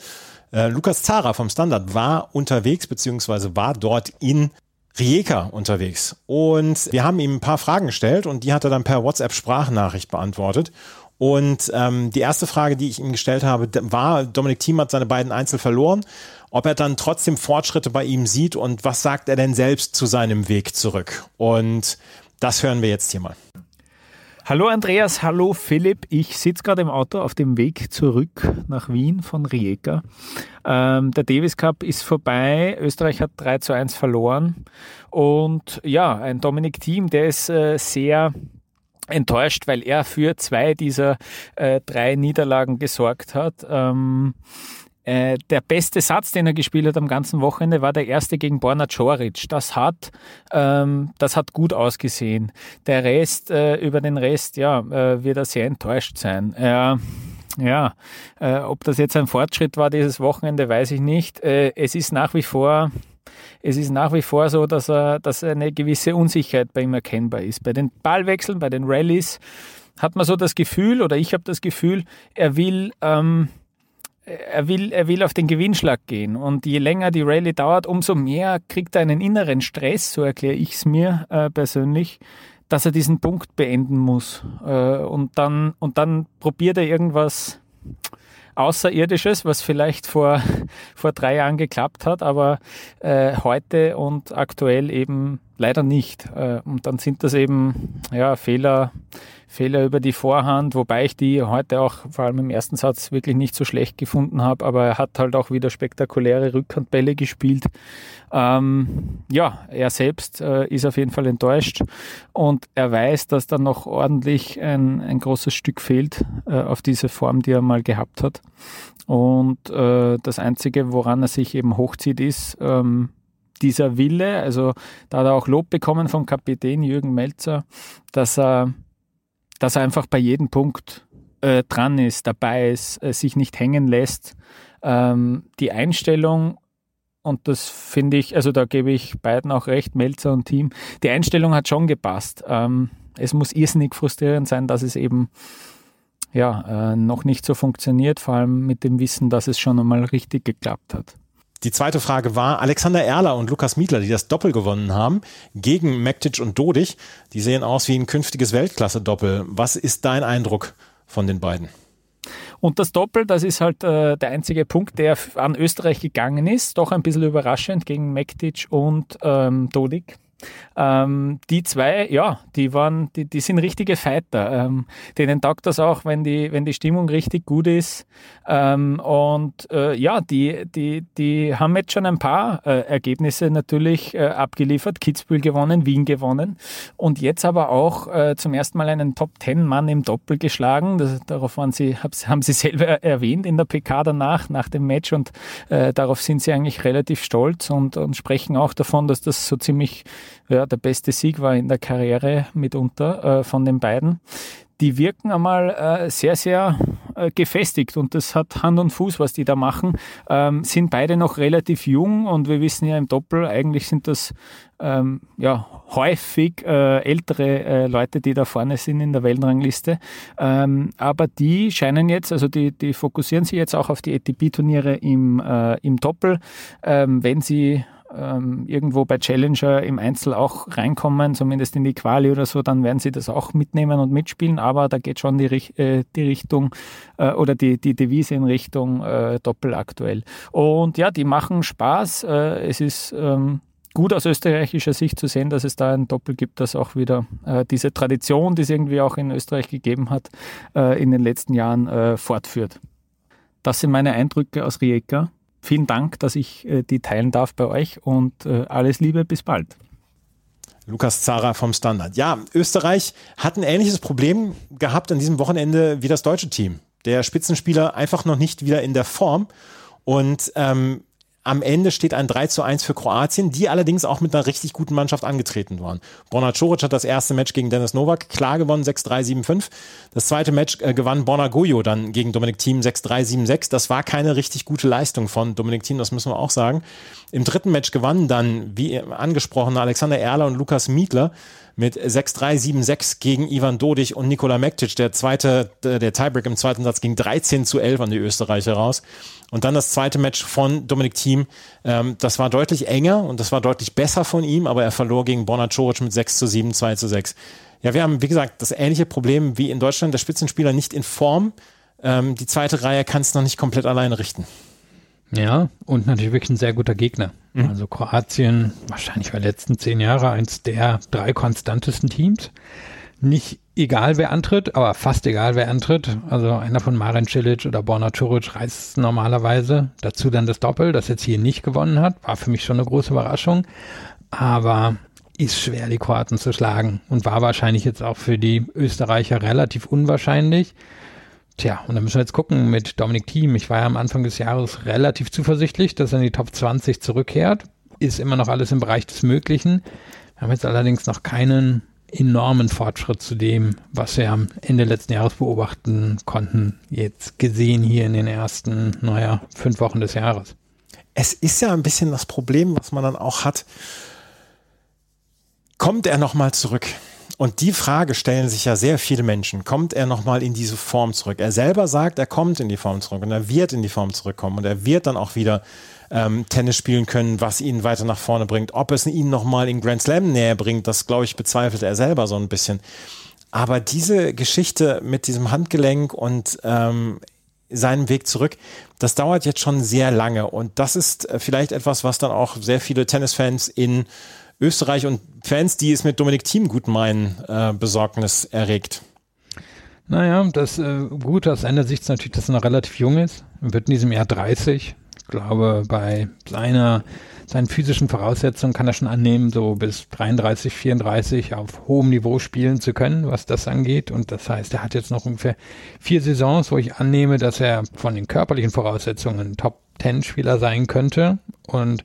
äh, Lukas Zara vom Standard war unterwegs beziehungsweise war dort in Rijeka unterwegs. Und wir haben ihm ein paar Fragen gestellt und die hat er dann per WhatsApp-Sprachnachricht beantwortet. Und ähm, die erste Frage, die ich ihm gestellt habe, war, Dominik Thiem hat seine beiden Einzel verloren, ob er dann trotzdem Fortschritte bei ihm sieht und was sagt er denn selbst zu seinem Weg zurück? Und das hören wir jetzt hier mal. Hallo Andreas, hallo Philipp. Ich sitze gerade im Auto auf dem Weg zurück nach Wien von Rijeka. Ähm, der Davis Cup ist vorbei. Österreich hat 3 zu 1 verloren. Und ja, ein Dominik Team, der ist äh, sehr enttäuscht, weil er für zwei dieser äh, drei Niederlagen gesorgt hat. Ähm, äh, der beste Satz, den er gespielt hat am ganzen Wochenende, war der erste gegen Borna Coric. Das hat, ähm, das hat gut ausgesehen. Der Rest, äh, über den Rest, ja, äh, wird er sehr enttäuscht sein. Äh, ja, äh, ob das jetzt ein Fortschritt war dieses Wochenende, weiß ich nicht. Es ist nach wie vor, es ist nach wie vor so, dass er, dass eine gewisse Unsicherheit bei ihm erkennbar ist. Bei den Ballwechseln, bei den Rallyes hat man so das Gefühl, oder ich habe das Gefühl, er will ähm, er will, er will auf den Gewinnschlag gehen. Und je länger die Rallye dauert, umso mehr kriegt er einen inneren Stress, so erkläre ich es mir äh, persönlich, dass er diesen Punkt beenden muss. Äh, und, dann, und dann probiert er irgendwas Außerirdisches, was vielleicht vor, (laughs) vor drei Jahren geklappt hat, aber äh, heute und aktuell eben leider nicht. Äh, und dann sind das eben ja, Fehler, Fehler über die Vorhand, wobei ich die heute auch vor allem im ersten Satz wirklich nicht so schlecht gefunden habe, aber er hat halt auch wieder spektakuläre Rückhandbälle gespielt. Ähm, ja, er selbst äh, ist auf jeden Fall enttäuscht und er weiß, dass da noch ordentlich ein, ein großes Stück fehlt äh, auf diese Form, die er mal gehabt hat. Und äh, das Einzige, woran er sich eben hochzieht, ist, ähm, dieser Wille, also da hat er auch Lob bekommen vom Kapitän Jürgen Melzer, dass er dass er einfach bei jedem Punkt äh, dran ist, dabei ist, äh, sich nicht hängen lässt. Ähm, die Einstellung, und das finde ich, also da gebe ich beiden auch recht, Melzer und Team, die Einstellung hat schon gepasst. Ähm, es muss irrsinnig frustrierend sein, dass es eben ja, äh, noch nicht so funktioniert, vor allem mit dem Wissen, dass es schon einmal richtig geklappt hat. Die zweite Frage war, Alexander Erler und Lukas Mietler, die das Doppel gewonnen haben, gegen Mektic und Dodig, die sehen aus wie ein künftiges Weltklasse-Doppel. Was ist dein Eindruck von den beiden? Und das Doppel, das ist halt äh, der einzige Punkt, der an Österreich gegangen ist. Doch ein bisschen überraschend gegen Mektic und ähm, Dodik. Ähm, die zwei, ja, die waren, die, die sind richtige Fighter. Ähm, denen taugt das auch, wenn die, wenn die Stimmung richtig gut ist. Ähm, und äh, ja, die, die, die haben jetzt schon ein paar äh, Ergebnisse natürlich äh, abgeliefert. Kitzbühel gewonnen, Wien gewonnen und jetzt aber auch äh, zum ersten Mal einen Top Ten Mann im Doppel geschlagen. Das, darauf waren sie, haben sie (laughs) selber erwähnt in der PK danach, nach dem Match und äh, darauf sind sie eigentlich relativ stolz und, und sprechen auch davon, dass das so ziemlich ja, der beste Sieg war in der Karriere mitunter äh, von den beiden. Die wirken einmal äh, sehr, sehr äh, gefestigt und das hat Hand und Fuß, was die da machen. Ähm, sind beide noch relativ jung und wir wissen ja im Doppel, eigentlich sind das ähm, ja, häufig äh, ältere äh, Leute, die da vorne sind in der Weltrangliste. Ähm, aber die scheinen jetzt, also die, die fokussieren sich jetzt auch auf die ATP-Turniere im, äh, im Doppel. Ähm, wenn sie ähm, irgendwo bei Challenger im Einzel auch reinkommen, zumindest in die Quali oder so, dann werden sie das auch mitnehmen und mitspielen. Aber da geht schon die, äh, die Richtung äh, oder die, die Devise in Richtung äh, Doppel aktuell. Und ja, die machen Spaß. Äh, es ist ähm, gut aus österreichischer Sicht zu sehen, dass es da ein Doppel gibt, das auch wieder äh, diese Tradition, die es irgendwie auch in Österreich gegeben hat, äh, in den letzten Jahren äh, fortführt. Das sind meine Eindrücke aus Rijeka. Vielen Dank, dass ich äh, die teilen darf bei euch und äh, alles Liebe, bis bald. Lukas Zara vom Standard. Ja, Österreich hat ein ähnliches Problem gehabt an diesem Wochenende wie das deutsche Team. Der Spitzenspieler einfach noch nicht wieder in der Form. Und ähm, am Ende steht ein 3 zu 1 für Kroatien, die allerdings auch mit einer richtig guten Mannschaft angetreten waren. Borna Coric hat das erste Match gegen Dennis Novak klar gewonnen, 6-3, 7-5. Das zweite Match äh, gewann Borna Goyo dann gegen Dominik Thiem 6-3, 7-6. Das war keine richtig gute Leistung von Dominik Thiem, das müssen wir auch sagen. Im dritten Match gewannen dann, wie angesprochen, Alexander Erler und Lukas Mietler mit 6-3, 7-6 gegen Ivan Dodig und Nikola Mektic. Der zweite, der Tiebreak im zweiten Satz ging 13 zu 11 an die Österreicher raus. Und dann das zweite Match von Dominik Thiem. Ähm, das war deutlich enger und das war deutlich besser von ihm, aber er verlor gegen Borna Coric mit 6 zu 7, 2 zu 6. Ja, wir haben, wie gesagt, das ähnliche Problem wie in Deutschland, der Spitzenspieler nicht in Form. Ähm, die zweite Reihe kann es noch nicht komplett alleine richten. Ja, und natürlich wirklich ein sehr guter Gegner. Mhm. Also Kroatien, wahrscheinlich bei letzten zehn Jahre eins der drei konstantesten Teams. Nicht egal, wer antritt, aber fast egal, wer antritt. Also einer von Maren Cilic oder Borna Curic reißt normalerweise. Dazu dann das Doppel, das jetzt hier nicht gewonnen hat. War für mich schon eine große Überraschung. Aber ist schwer, die Kroaten zu schlagen. Und war wahrscheinlich jetzt auch für die Österreicher relativ unwahrscheinlich. Tja, und dann müssen wir jetzt gucken mit Dominik Thiem. Ich war ja am Anfang des Jahres relativ zuversichtlich, dass er in die Top 20 zurückkehrt. Ist immer noch alles im Bereich des Möglichen. Wir haben jetzt allerdings noch keinen enormen Fortschritt zu dem, was wir am Ende letzten Jahres beobachten konnten, jetzt gesehen hier in den ersten, naja, fünf Wochen des Jahres. Es ist ja ein bisschen das Problem, was man dann auch hat. Kommt er nochmal zurück? Und die Frage stellen sich ja sehr viele Menschen. Kommt er nochmal in diese Form zurück? Er selber sagt, er kommt in die Form zurück und er wird in die Form zurückkommen und er wird dann auch wieder ähm, Tennis spielen können, was ihn weiter nach vorne bringt. Ob es ihn nochmal in Grand Slam näher bringt, das glaube ich bezweifelt er selber so ein bisschen. Aber diese Geschichte mit diesem Handgelenk und ähm, seinem Weg zurück, das dauert jetzt schon sehr lange. Und das ist äh, vielleicht etwas, was dann auch sehr viele Tennisfans in Österreich und Fans, die es mit Dominik Thiem gut meinen, äh, Besorgnis erregt. Naja, das äh, gut aus seiner Sicht ist natürlich, dass er noch relativ jung ist. Er wird in diesem Jahr 30 glaube, bei seiner, seinen physischen Voraussetzungen kann er schon annehmen, so bis 33, 34 auf hohem Niveau spielen zu können, was das angeht. Und das heißt, er hat jetzt noch ungefähr vier Saisons, wo ich annehme, dass er von den körperlichen Voraussetzungen Top-10-Spieler sein könnte. Und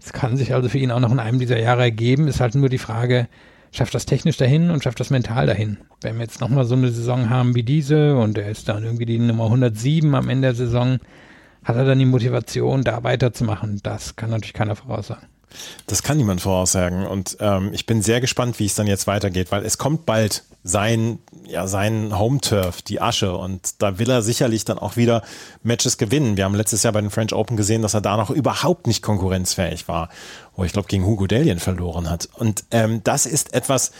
es kann sich also für ihn auch noch in einem dieser Jahre ergeben. Ist halt nur die Frage, schafft das technisch dahin und schafft das mental dahin. Wenn wir jetzt nochmal so eine Saison haben wie diese und er ist dann irgendwie die Nummer 107 am Ende der Saison, hat er dann die Motivation, da weiterzumachen? Das kann natürlich keiner voraussagen. Das kann niemand voraussagen. Und ähm, ich bin sehr gespannt, wie es dann jetzt weitergeht, weil es kommt bald sein, ja, sein Home-Turf, die Asche. Und da will er sicherlich dann auch wieder Matches gewinnen. Wir haben letztes Jahr bei den French Open gesehen, dass er da noch überhaupt nicht konkurrenzfähig war, wo ich glaube gegen Hugo Dellien verloren hat. Und ähm, das ist etwas,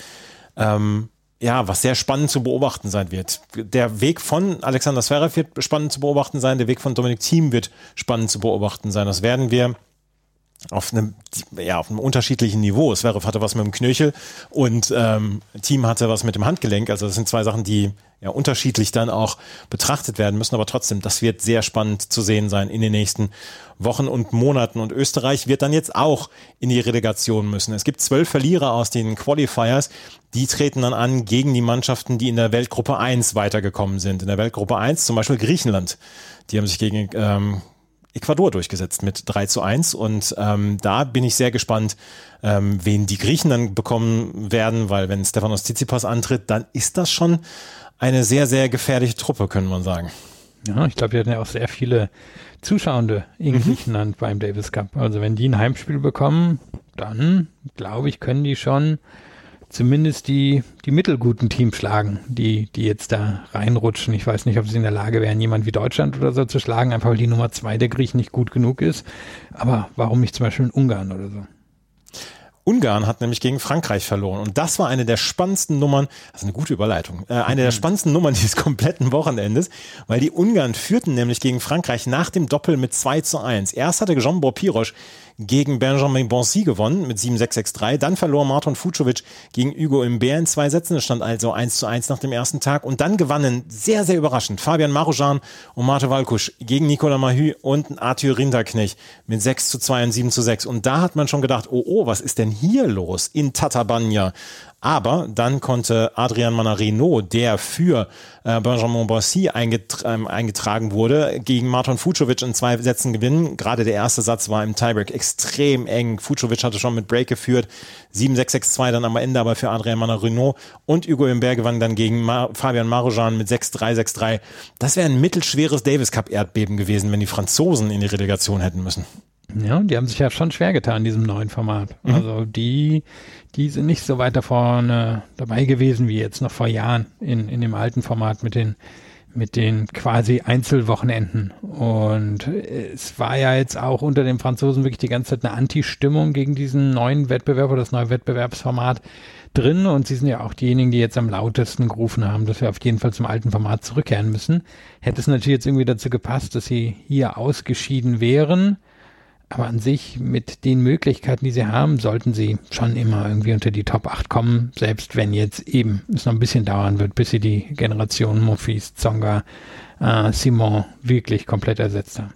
ähm, ja, was sehr spannend zu beobachten sein wird. Der Weg von Alexander Zverev wird spannend zu beobachten sein, der Weg von Dominik Thiem wird spannend zu beobachten sein. Das werden wir auf einem, ja, auf einem unterschiedlichen Niveau. Zverev hatte was mit dem Knöchel und ähm, Team hatte was mit dem Handgelenk. Also das sind zwei Sachen, die ja unterschiedlich dann auch betrachtet werden müssen. Aber trotzdem, das wird sehr spannend zu sehen sein in den nächsten Wochen und Monaten. Und Österreich wird dann jetzt auch in die Relegation müssen. Es gibt zwölf Verlierer aus den Qualifiers. Die treten dann an gegen die Mannschaften, die in der Weltgruppe 1 weitergekommen sind. In der Weltgruppe 1 zum Beispiel Griechenland. Die haben sich gegen ähm, Ecuador durchgesetzt mit 3 zu 1 und ähm, da bin ich sehr gespannt, ähm, wen die Griechen dann bekommen werden, weil wenn Stefanos Tsitsipas antritt, dann ist das schon eine sehr, sehr gefährliche Truppe, können wir sagen. Ja, ich glaube, wir hatten ja auch sehr viele Zuschauende in mhm. Griechenland beim Davis Cup. Also wenn die ein Heimspiel bekommen, dann glaube ich, können die schon zumindest die, die mittelguten Teams schlagen, die, die jetzt da reinrutschen. Ich weiß nicht, ob sie in der Lage wären, jemand wie Deutschland oder so zu schlagen, einfach weil die Nummer zwei der Griechen nicht gut genug ist. Aber warum nicht zum Beispiel in Ungarn oder so? Ungarn hat nämlich gegen Frankreich verloren. Und das war eine der spannendsten Nummern, das ist eine gute Überleitung, äh, eine der mhm. spannendsten Nummern (laughs) dieses kompletten Wochenendes, weil die Ungarn führten nämlich gegen Frankreich nach dem Doppel mit 2 zu 1. Erst hatte Jean Borpirosch gegen Benjamin Bonsi gewonnen mit 7-6-6-3. Dann verlor Marton Fucovic gegen Hugo Imbert in zwei Sätzen. Es stand also 1 zu 1 nach dem ersten Tag. Und dann gewannen sehr, sehr überraschend Fabian Marujan und Marte Walkusch gegen Nicolas Mahü und Arthur Rinderknecht mit 6 zu 2 und 7 zu 6. Und da hat man schon gedacht, oh, oh, was ist denn hier los in Tatabanya? Aber dann konnte Adrian Manarino, der für äh, Benjamin Boissy eingetra ähm, eingetragen wurde, gegen Martin Fucovic in zwei Sätzen gewinnen. Gerade der erste Satz war im Tiebreak extrem eng. Fucovic hatte schon mit Break geführt. 7-6-6-2 dann am Ende aber für Adrian Manarino. Und Hugo Imbert gewann dann gegen Ma Fabian Marujan mit 6-3, 6-3. Das wäre ein mittelschweres Davis Cup Erdbeben gewesen, wenn die Franzosen in die Relegation hätten müssen. Ja, die haben sich ja schon schwer getan in diesem neuen Format. Mhm. Also die, die sind nicht so weit da vorne dabei gewesen wie jetzt noch vor Jahren in, in dem alten Format mit den, mit den quasi Einzelwochenenden. Und es war ja jetzt auch unter den Franzosen wirklich die ganze Zeit eine Anti-Stimmung gegen diesen neuen Wettbewerb oder das neue Wettbewerbsformat drin. Und sie sind ja auch diejenigen, die jetzt am lautesten gerufen haben, dass wir auf jeden Fall zum alten Format zurückkehren müssen. Hätte es natürlich jetzt irgendwie dazu gepasst, dass sie hier ausgeschieden wären aber an sich mit den Möglichkeiten, die sie haben, sollten sie schon immer irgendwie unter die Top 8 kommen, selbst wenn jetzt eben es noch ein bisschen dauern wird, bis sie die Generation Mofis, Zonga, äh, Simon wirklich komplett ersetzt haben.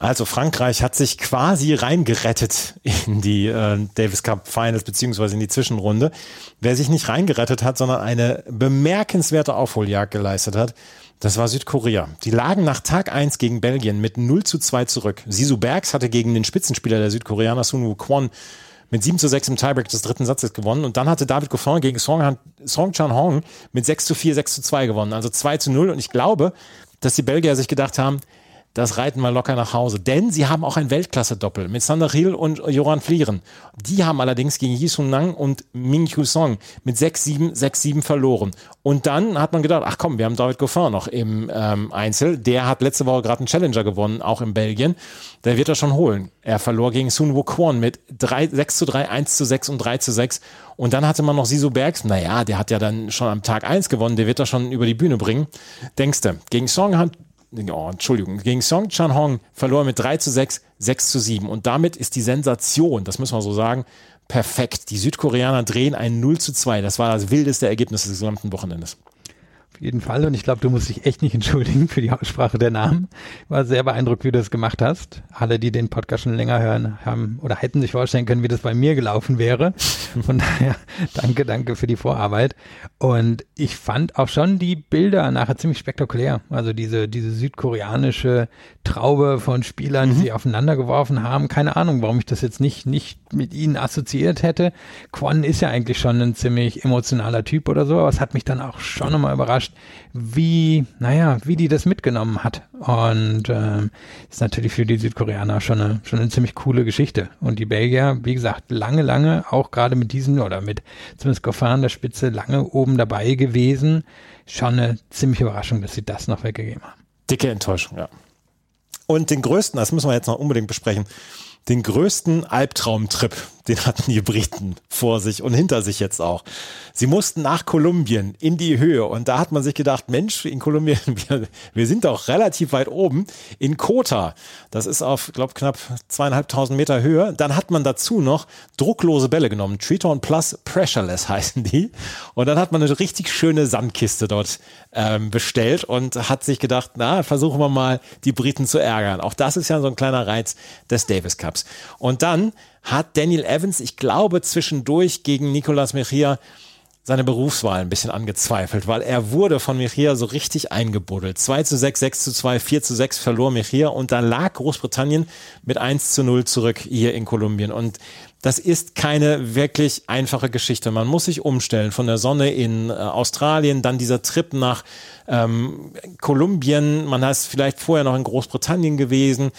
Also Frankreich hat sich quasi reingerettet in die äh, Davis Cup Finals beziehungsweise in die Zwischenrunde. Wer sich nicht reingerettet hat, sondern eine bemerkenswerte Aufholjagd geleistet hat, das war Südkorea. Die lagen nach Tag 1 gegen Belgien mit 0 zu 2 zurück. Sisu Bergs hatte gegen den Spitzenspieler der Südkoreaner Sun Kwon mit 7 zu 6 im Tiebreak des dritten Satzes gewonnen. Und dann hatte David Goffin gegen Song, Song Chan Hong mit 6 zu 4, 6 zu 2 gewonnen. Also 2 zu 0. Und ich glaube, dass die Belgier sich gedacht haben, das reiten wir locker nach Hause. Denn sie haben auch ein Weltklasse-Doppel mit Sander Hill und Joran Flieren. Die haben allerdings gegen Yi Sun Nang und Ming Hu Song mit 6-7, 6-7 verloren. Und dann hat man gedacht, ach komm, wir haben David Goffin noch im ähm, Einzel. Der hat letzte Woche gerade einen Challenger gewonnen, auch in Belgien. Der wird er schon holen. Er verlor gegen Sun Woo Kwon mit 3, 6 zu 3, 1 zu 6 und 3 zu 6. Und dann hatte man noch Siso Bergs. Naja, der hat ja dann schon am Tag 1 gewonnen. Der wird er schon über die Bühne bringen. Denkste, gegen Song hat oh, Entschuldigung, gegen Song Chan Hong verlor mit 3 zu 6, 6 zu 7. Und damit ist die Sensation, das müssen wir so sagen, perfekt. Die Südkoreaner drehen ein 0 zu 2. Das war das wildeste Ergebnis des gesamten Wochenendes. Auf jeden Fall. Und ich glaube, du musst dich echt nicht entschuldigen für die Aussprache der Namen. War sehr beeindruckt, wie du das gemacht hast. Alle, die den Podcast schon länger hören, haben oder hätten sich vorstellen können, wie das bei mir gelaufen wäre. Von (laughs) daher, danke, danke für die Vorarbeit. Und ich fand auch schon die Bilder nachher ziemlich spektakulär. Also diese, diese südkoreanische Traube von Spielern, mhm. die sie aufeinander geworfen haben. Keine Ahnung, warum ich das jetzt nicht, nicht mit ihnen assoziiert hätte. Kwon ist ja eigentlich schon ein ziemlich emotionaler Typ oder so, aber es hat mich dann auch schon nochmal überrascht, überrascht, wie, naja, wie die das mitgenommen hat. Und ähm, ist natürlich für die Südkoreaner schon eine, schon eine ziemlich coole Geschichte. Und die Belgier, wie gesagt, lange, lange, auch gerade mit diesen oder mit zumindest Goffin an der Spitze, lange oben dabei gewesen. Schon eine ziemliche Überraschung, dass sie das noch weggegeben haben. Dicke Enttäuschung, ja. Und den größten, das müssen wir jetzt noch unbedingt besprechen, den größten Albtraumtrip, den hatten die Briten vor sich und hinter sich jetzt auch. Sie mussten nach Kolumbien in die Höhe und da hat man sich gedacht, Mensch, in Kolumbien, (laughs) wir, wir sind doch relativ weit oben, in Kota, das ist auf, glaube knapp zweieinhalbtausend Meter Höhe. Dann hat man dazu noch drucklose Bälle genommen, Triton Plus Pressureless heißen die. Und dann hat man eine richtig schöne Sandkiste dort ähm, bestellt und hat sich gedacht, na, versuchen wir mal, die Briten zu ärgern. Auch das ist ja so ein kleiner Reiz des Davis Cups. Und dann hat Daniel Evans, ich glaube, zwischendurch gegen Nicolas Mejia seine Berufswahl ein bisschen angezweifelt, weil er wurde von Mejia so richtig eingebuddelt. 2 zu 6, 6 zu 2, 4 zu 6 verlor Mejia und da lag Großbritannien mit 1 zu 0 zurück hier in Kolumbien. Und das ist keine wirklich einfache Geschichte. Man muss sich umstellen von der Sonne in äh, Australien, dann dieser Trip nach ähm, Kolumbien. Man ist vielleicht vorher noch in Großbritannien gewesen.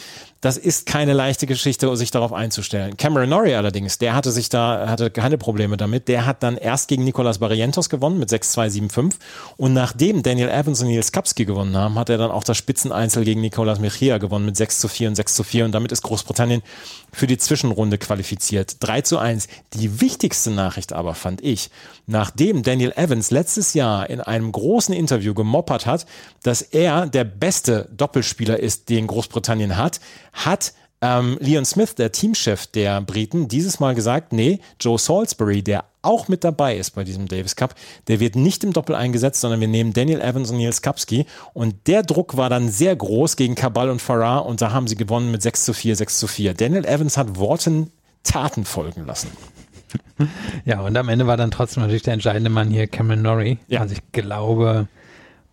Das ist keine leichte Geschichte, sich darauf einzustellen. Cameron Norrie allerdings, der hatte sich da, hatte keine Probleme damit. Der hat dann erst gegen Nicolas Barrientos gewonnen mit 6-2-7-5 und nachdem Daniel Evans und Nils Kapski gewonnen haben, hat er dann auch das Spitzeneinzel gegen Nicolas Mejia gewonnen mit 6 zu 4 und 6 zu 4 und damit ist Großbritannien für die Zwischenrunde qualifiziert. 3 zu 1. Die wichtigste Nachricht aber fand ich, nachdem Daniel Evans letztes Jahr in einem großen Interview gemoppert hat, dass er der beste Doppelspieler ist, den Großbritannien hat, hat ähm, Leon Smith, der Teamchef der Briten, dieses Mal gesagt, nee, Joe Salisbury, der auch mit dabei ist bei diesem Davis Cup, der wird nicht im Doppel eingesetzt, sondern wir nehmen Daniel Evans und Niels Kapski. Und der Druck war dann sehr groß gegen Cabal und Farah und da haben sie gewonnen mit 6 zu 4, 6 zu 4. Daniel Evans hat Worten Taten folgen lassen. (laughs) Ja, und am Ende war dann trotzdem natürlich der entscheidende Mann hier Cameron Norrie. Ja. Also ich glaube,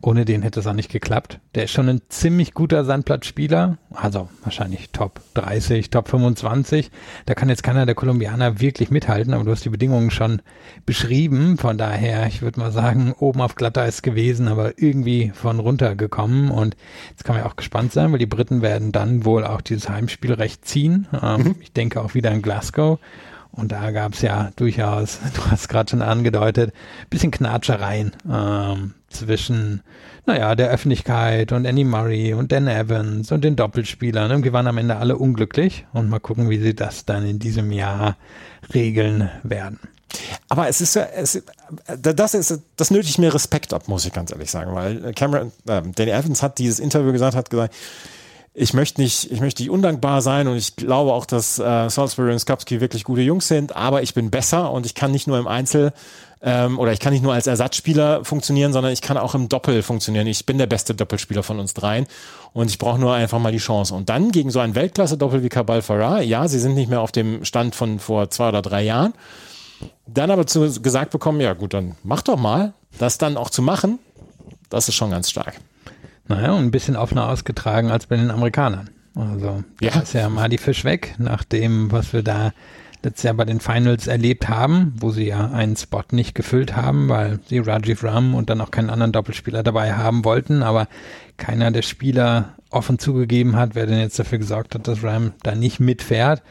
ohne den hätte es auch nicht geklappt. Der ist schon ein ziemlich guter Sandplatzspieler, also wahrscheinlich Top 30, Top 25. Da kann jetzt keiner der Kolumbianer wirklich mithalten, aber du hast die Bedingungen schon beschrieben. Von daher, ich würde mal sagen, oben auf Glatteis gewesen, aber irgendwie von runter gekommen. Und jetzt kann man ja auch gespannt sein, weil die Briten werden dann wohl auch dieses Heimspielrecht ziehen. Ähm, mhm. Ich denke auch wieder in Glasgow. Und da gab es ja durchaus, (laughs) du hast gerade schon angedeutet, bisschen Knatschereien ähm, zwischen, naja, der Öffentlichkeit und Annie Murray und Dan Evans und den Doppelspielern. Irgendwie waren am Ende alle unglücklich und mal gucken, wie sie das dann in diesem Jahr regeln werden. Aber es ist ja, es, das ist, das nötigt mir Respekt ab, muss ich ganz ehrlich sagen, weil Cameron, äh, Danny Evans hat dieses Interview gesagt, hat gesagt, ich möchte nicht, ich möchte nicht undankbar sein und ich glaube auch, dass äh, Salisbury und Skapski wirklich gute Jungs sind, aber ich bin besser und ich kann nicht nur im Einzel ähm, oder ich kann nicht nur als Ersatzspieler funktionieren, sondern ich kann auch im Doppel funktionieren. Ich bin der beste Doppelspieler von uns dreien und ich brauche nur einfach mal die Chance. Und dann gegen so ein Weltklasse-Doppel wie Kabal Farah, ja, sie sind nicht mehr auf dem Stand von vor zwei oder drei Jahren. Dann aber zu, gesagt bekommen, ja gut, dann mach doch mal. Das dann auch zu machen, das ist schon ganz stark. Naja, und ein bisschen offener ausgetragen als bei den Amerikanern. Also, ja. da ist ja mal die Fisch weg, nach dem, was wir da letztes Jahr bei den Finals erlebt haben, wo sie ja einen Spot nicht gefüllt haben, weil sie Rajiv Ram und dann auch keinen anderen Doppelspieler dabei haben wollten, aber keiner der Spieler offen zugegeben hat, wer denn jetzt dafür gesorgt hat, dass Ram da nicht mitfährt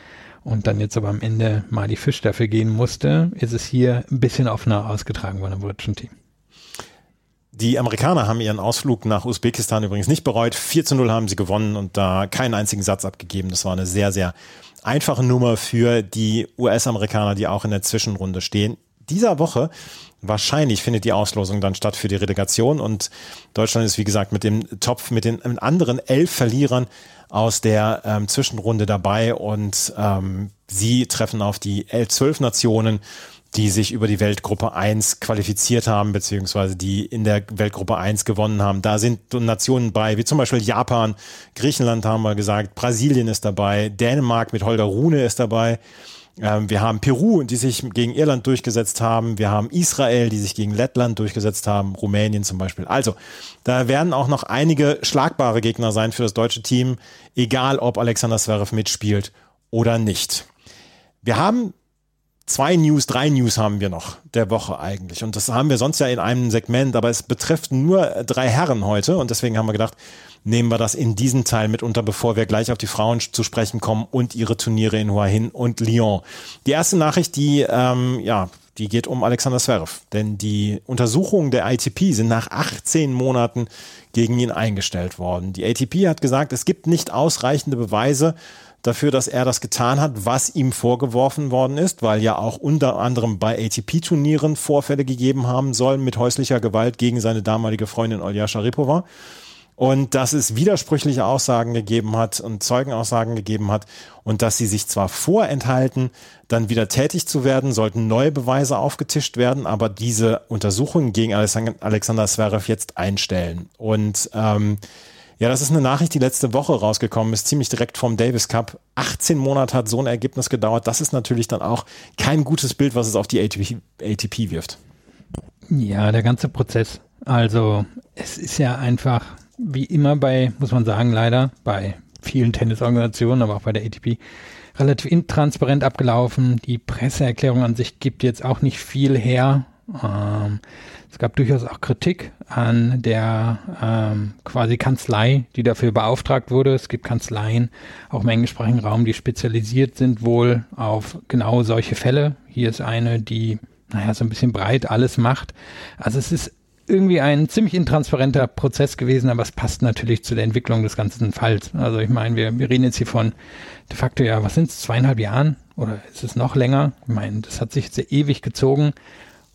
und dann jetzt aber am Ende mal die Fisch dafür gehen musste, ist es hier ein bisschen offener ausgetragen worden im britischen Team. Die Amerikaner haben ihren Ausflug nach Usbekistan übrigens nicht bereut. 4 zu 0 haben sie gewonnen und da keinen einzigen Satz abgegeben. Das war eine sehr, sehr einfache Nummer für die US-Amerikaner, die auch in der Zwischenrunde stehen. Dieser Woche wahrscheinlich findet die Auslosung dann statt für die Relegation und Deutschland ist wie gesagt mit dem Topf, mit den anderen elf Verlierern aus der ähm, Zwischenrunde dabei und ähm, sie treffen auf die elf, zwölf Nationen die sich über die Weltgruppe 1 qualifiziert haben, beziehungsweise die in der Weltgruppe 1 gewonnen haben. Da sind Nationen bei, wie zum Beispiel Japan, Griechenland haben wir gesagt, Brasilien ist dabei, Dänemark mit Holger Rune ist dabei. Ähm, wir haben Peru, die sich gegen Irland durchgesetzt haben. Wir haben Israel, die sich gegen Lettland durchgesetzt haben. Rumänien zum Beispiel. Also, da werden auch noch einige schlagbare Gegner sein für das deutsche Team, egal ob Alexander Zverev mitspielt oder nicht. Wir haben zwei News, drei News haben wir noch der Woche eigentlich. Und das haben wir sonst ja in einem Segment, aber es betrifft nur drei Herren heute. Und deswegen haben wir gedacht, nehmen wir das in diesen Teil mit unter, bevor wir gleich auf die Frauen zu sprechen kommen und ihre Turniere in Hua Hin und Lyon. Die erste Nachricht, die, ähm, ja, die geht um Alexander Zverev. Denn die Untersuchungen der ITP sind nach 18 Monaten gegen ihn eingestellt worden. Die ATP hat gesagt, es gibt nicht ausreichende Beweise, dafür, dass er das getan hat, was ihm vorgeworfen worden ist, weil ja auch unter anderem bei ATP-Turnieren Vorfälle gegeben haben sollen mit häuslicher Gewalt gegen seine damalige Freundin Olja Sharipova. Und dass es widersprüchliche Aussagen gegeben hat und Zeugenaussagen gegeben hat und dass sie sich zwar vorenthalten, dann wieder tätig zu werden, sollten neue Beweise aufgetischt werden, aber diese Untersuchungen gegen Alexander Zverev jetzt einstellen. Und ähm, ja, das ist eine Nachricht, die letzte Woche rausgekommen ist, ziemlich direkt vom Davis Cup. 18 Monate hat so ein Ergebnis gedauert. Das ist natürlich dann auch kein gutes Bild, was es auf die ATP, ATP wirft. Ja, der ganze Prozess. Also es ist ja einfach, wie immer bei, muss man sagen, leider, bei vielen Tennisorganisationen, aber auch bei der ATP, relativ intransparent abgelaufen. Die Presseerklärung an sich gibt jetzt auch nicht viel her. Ähm, es gab durchaus auch Kritik an der ähm, quasi Kanzlei, die dafür beauftragt wurde. Es gibt Kanzleien, auch im englischsprachigen Raum, die spezialisiert sind wohl auf genau solche Fälle. Hier ist eine, die, naja, so ein bisschen breit alles macht. Also es ist irgendwie ein ziemlich intransparenter Prozess gewesen, aber es passt natürlich zu der Entwicklung des ganzen Falls. Also ich meine, wir, wir reden jetzt hier von de facto ja, was sind es, zweieinhalb Jahren oder ist es noch länger? Ich meine, das hat sich sehr ewig gezogen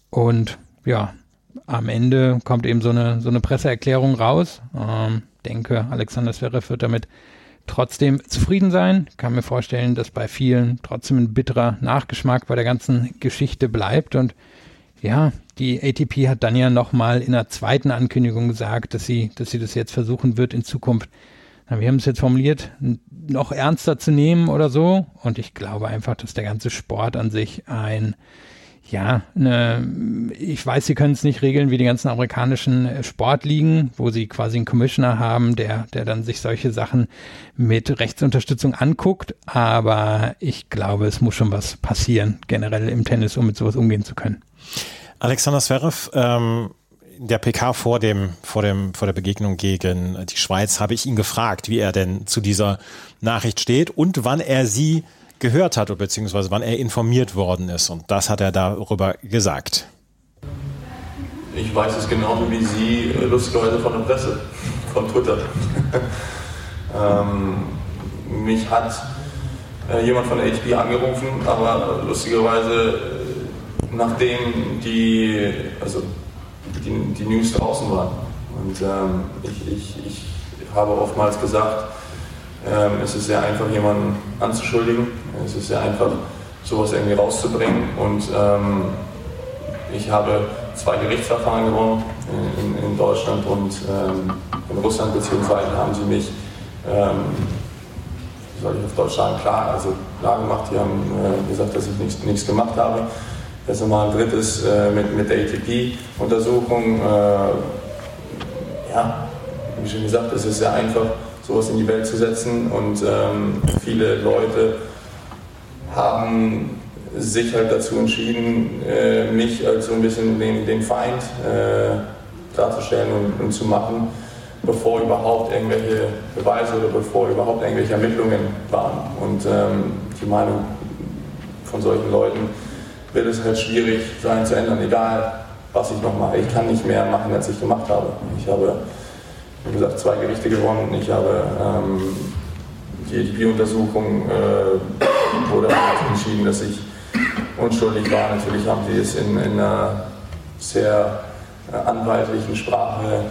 und ja, am Ende kommt eben so eine, so eine Presseerklärung raus. Ähm, denke, Alexander Zverev wird damit trotzdem zufrieden sein. Kann mir vorstellen, dass bei vielen trotzdem ein bitterer Nachgeschmack bei der ganzen Geschichte bleibt. Und ja, die ATP hat dann ja nochmal in der zweiten Ankündigung gesagt, dass sie, dass sie das jetzt versuchen wird in Zukunft. Na, wir haben es jetzt formuliert, noch ernster zu nehmen oder so. Und ich glaube einfach, dass der ganze Sport an sich ein ja, ne, ich weiß, sie können es nicht regeln wie die ganzen amerikanischen äh, Sportligen, wo sie quasi einen Commissioner haben, der, der dann sich solche Sachen mit Rechtsunterstützung anguckt. Aber ich glaube, es muss schon was passieren, generell im Tennis, um mit sowas umgehen zu können. Alexander Zverev, ähm, in der PK vor dem, vor dem, vor der Begegnung gegen die Schweiz habe ich ihn gefragt, wie er denn zu dieser Nachricht steht und wann er sie gehört hat, beziehungsweise wann er informiert worden ist. Und das hat er darüber gesagt. Ich weiß es genauso wie Sie, lustigerweise von der Presse, von Twitter. (laughs) ähm, mich hat äh, jemand von der HP angerufen, aber lustigerweise, äh, nachdem die, also die, die News draußen waren. Und ähm, ich, ich, ich habe oftmals gesagt, es ist sehr einfach, jemanden anzuschuldigen. Es ist sehr einfach, sowas irgendwie rauszubringen. Und ähm, ich habe zwei Gerichtsverfahren gewonnen in, in Deutschland und ähm, in Russland, beziehungsweise haben sie mich, ähm, wie soll ich auf Deutsch sagen, klar, also klar gemacht. Die haben äh, gesagt, dass ich nichts, nichts gemacht habe. Jetzt nochmal ein drittes äh, mit, mit der ATP-Untersuchung. Äh, ja, wie schon gesagt, es ist sehr einfach sowas in die Welt zu setzen. Und ähm, viele Leute haben sich halt dazu entschieden, äh, mich als so ein bisschen den, den Feind äh, darzustellen und, und, zu machen, bevor überhaupt irgendwelche Beweise oder bevor überhaupt irgendwelche Ermittlungen waren. Und ähm, die Meinung von solchen Leuten wird es halt schwierig sein zu ändern, egal was ich noch mache. Ich kann nicht mehr machen, als ich gemacht habe. Ich habe wie gesagt, zwei Gerichte gewonnen. Ich habe ähm, die ATP-Untersuchung äh, wurde entschieden, dass ich unschuldig war. Natürlich haben sie es in, in einer sehr äh, anwaltlichen Sprache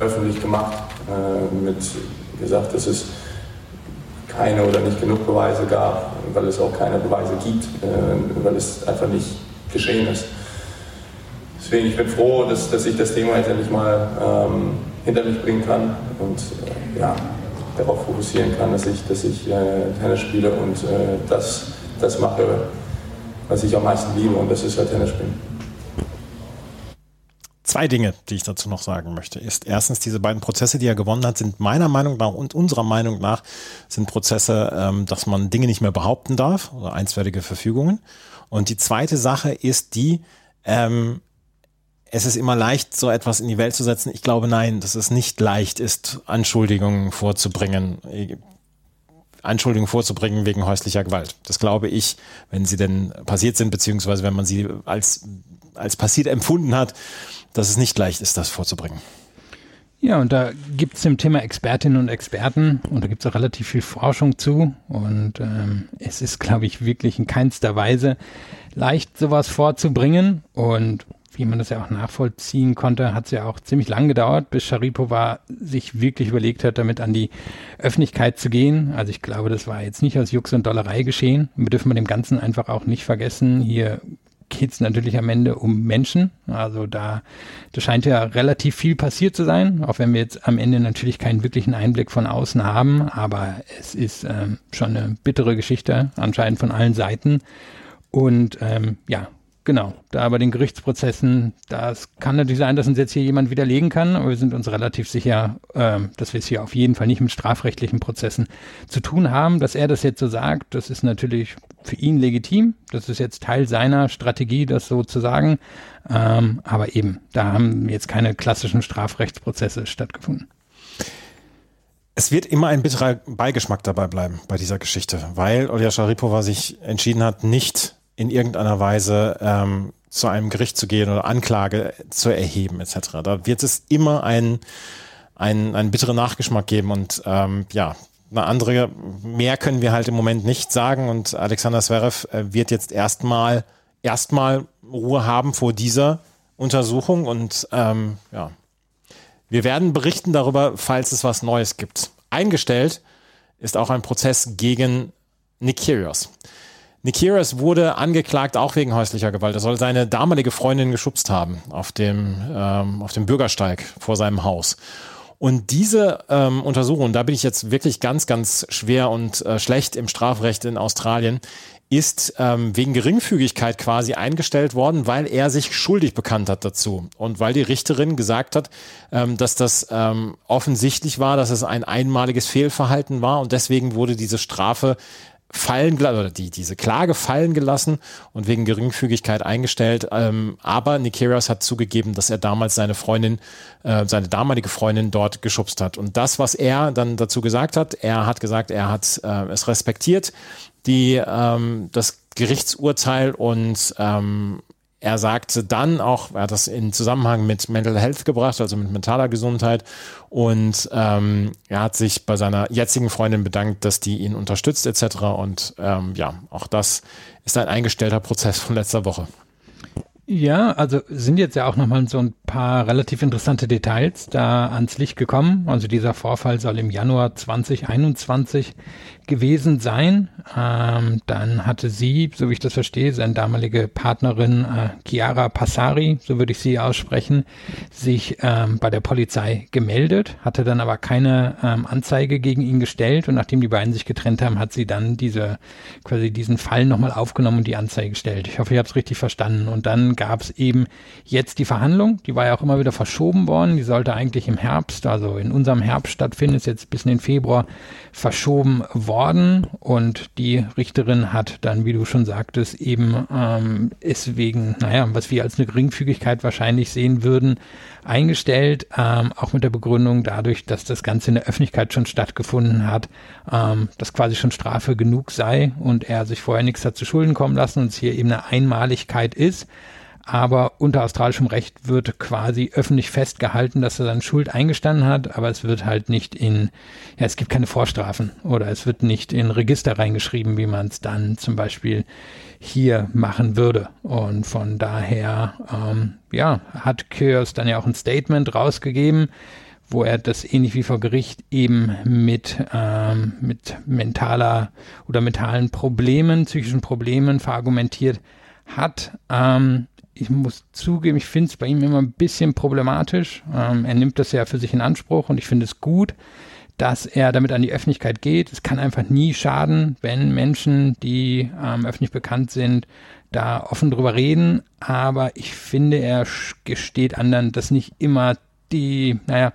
öffentlich gemacht, äh, mit gesagt, dass es keine oder nicht genug Beweise gab, weil es auch keine Beweise gibt, äh, weil es einfach nicht geschehen ist. Deswegen ich bin froh, dass, dass ich das Thema jetzt endlich mal ähm, hinter mich bringen kann und äh, ja, darauf fokussieren kann, dass ich, dass ich äh, Tennis spiele und äh, das, das mache, was ich am meisten liebe und das ist halt Tennis spielen. Zwei Dinge, die ich dazu noch sagen möchte, ist erstens, diese beiden Prozesse, die er gewonnen hat, sind meiner Meinung nach und unserer Meinung nach sind Prozesse, ähm, dass man Dinge nicht mehr behaupten darf oder einstweilige Verfügungen. Und die zweite Sache ist die, ähm, es ist immer leicht, so etwas in die Welt zu setzen. Ich glaube, nein, dass es nicht leicht ist, Anschuldigungen vorzubringen. Anschuldigungen vorzubringen wegen häuslicher Gewalt. Das glaube ich, wenn sie denn passiert sind, beziehungsweise wenn man sie als, als passiert empfunden hat, dass es nicht leicht ist, das vorzubringen. Ja, und da gibt es im Thema Expertinnen und Experten und da gibt es auch relativ viel Forschung zu. Und ähm, es ist, glaube ich, wirklich in keinster Weise leicht, sowas vorzubringen. Und wie man das ja auch nachvollziehen konnte, hat es ja auch ziemlich lang gedauert, bis Sharipova sich wirklich überlegt hat, damit an die Öffentlichkeit zu gehen. Also ich glaube, das war jetzt nicht aus Jux und Dollerei geschehen. Wir dürfen dem Ganzen einfach auch nicht vergessen. Hier geht es natürlich am Ende um Menschen. Also da, da scheint ja relativ viel passiert zu sein, auch wenn wir jetzt am Ende natürlich keinen wirklichen Einblick von außen haben. Aber es ist ähm, schon eine bittere Geschichte, anscheinend von allen Seiten. Und ähm, ja, Genau, da bei den Gerichtsprozessen, das kann natürlich sein, dass uns jetzt hier jemand widerlegen kann, aber wir sind uns relativ sicher, äh, dass wir es hier auf jeden Fall nicht mit strafrechtlichen Prozessen zu tun haben. Dass er das jetzt so sagt, das ist natürlich für ihn legitim. Das ist jetzt Teil seiner Strategie, das so zu sagen. Ähm, aber eben, da haben jetzt keine klassischen Strafrechtsprozesse stattgefunden. Es wird immer ein bitterer Beigeschmack dabei bleiben bei dieser Geschichte, weil Olja Sharipova sich entschieden hat, nicht in irgendeiner Weise ähm, zu einem Gericht zu gehen oder Anklage zu erheben etc. Da wird es immer einen, einen, einen bitteren Nachgeschmack geben und ähm, ja, eine andere, mehr können wir halt im Moment nicht sagen und Alexander Zverev äh, wird jetzt erstmal erstmal Ruhe haben vor dieser Untersuchung und ähm, ja, wir werden berichten darüber, falls es was Neues gibt. Eingestellt ist auch ein Prozess gegen Nick Kyrgios. Nikiras wurde angeklagt auch wegen häuslicher Gewalt. Er soll seine damalige Freundin geschubst haben auf dem, ähm, auf dem Bürgersteig vor seinem Haus. Und diese ähm, Untersuchung, da bin ich jetzt wirklich ganz, ganz schwer und äh, schlecht im Strafrecht in Australien, ist ähm, wegen Geringfügigkeit quasi eingestellt worden, weil er sich schuldig bekannt hat dazu und weil die Richterin gesagt hat, ähm, dass das ähm, offensichtlich war, dass es ein einmaliges Fehlverhalten war und deswegen wurde diese Strafe fallen oder die, diese Klage fallen gelassen und wegen Geringfügigkeit eingestellt. Ähm, aber Nikirios hat zugegeben, dass er damals seine Freundin, äh, seine damalige Freundin dort geschubst hat. Und das, was er dann dazu gesagt hat, er hat gesagt, er hat äh, es respektiert, die, ähm, das Gerichtsurteil und ähm, er sagte dann auch, er hat das in Zusammenhang mit Mental Health gebracht, also mit mentaler Gesundheit. Und ähm, er hat sich bei seiner jetzigen Freundin bedankt, dass die ihn unterstützt etc. Und ähm, ja, auch das ist ein eingestellter Prozess von letzter Woche. Ja, also sind jetzt ja auch nochmal so ein paar relativ interessante Details da ans Licht gekommen. Also dieser Vorfall soll im Januar 2021 gewesen sein. Ähm, dann hatte sie, so wie ich das verstehe, seine damalige Partnerin äh, Chiara Passari, so würde ich sie aussprechen, sich ähm, bei der Polizei gemeldet, hatte dann aber keine ähm, Anzeige gegen ihn gestellt und nachdem die beiden sich getrennt haben, hat sie dann diese quasi diesen Fall nochmal aufgenommen und die Anzeige gestellt. Ich hoffe, ich habe es richtig verstanden. Und dann gab es eben jetzt die Verhandlung, die war ja auch immer wieder verschoben worden. Die sollte eigentlich im Herbst, also in unserem Herbst stattfinden, ist jetzt bis in den Februar verschoben worden und die Richterin hat dann, wie du schon sagtest, eben ähm, es wegen, naja, was wir als eine Geringfügigkeit wahrscheinlich sehen würden, eingestellt, ähm, auch mit der Begründung dadurch, dass das Ganze in der Öffentlichkeit schon stattgefunden hat, ähm, dass quasi schon Strafe genug sei und er sich vorher nichts hat zu Schulden kommen lassen und es hier eben eine Einmaligkeit ist aber unter australischem Recht wird quasi öffentlich festgehalten, dass er seine Schuld eingestanden hat, aber es wird halt nicht in, ja, es gibt keine Vorstrafen oder es wird nicht in Register reingeschrieben, wie man es dann zum Beispiel hier machen würde. Und von daher, ähm, ja, hat Kurs dann ja auch ein Statement rausgegeben, wo er das ähnlich wie vor Gericht eben mit, ähm, mit mentaler oder mentalen Problemen, psychischen Problemen verargumentiert hat. Ähm, ich muss zugeben, ich finde es bei ihm immer ein bisschen problematisch. Ähm, er nimmt das ja für sich in Anspruch und ich finde es gut, dass er damit an die Öffentlichkeit geht. Es kann einfach nie schaden, wenn Menschen, die ähm, öffentlich bekannt sind, da offen drüber reden, aber ich finde, er gesteht anderen das nicht immer die, naja,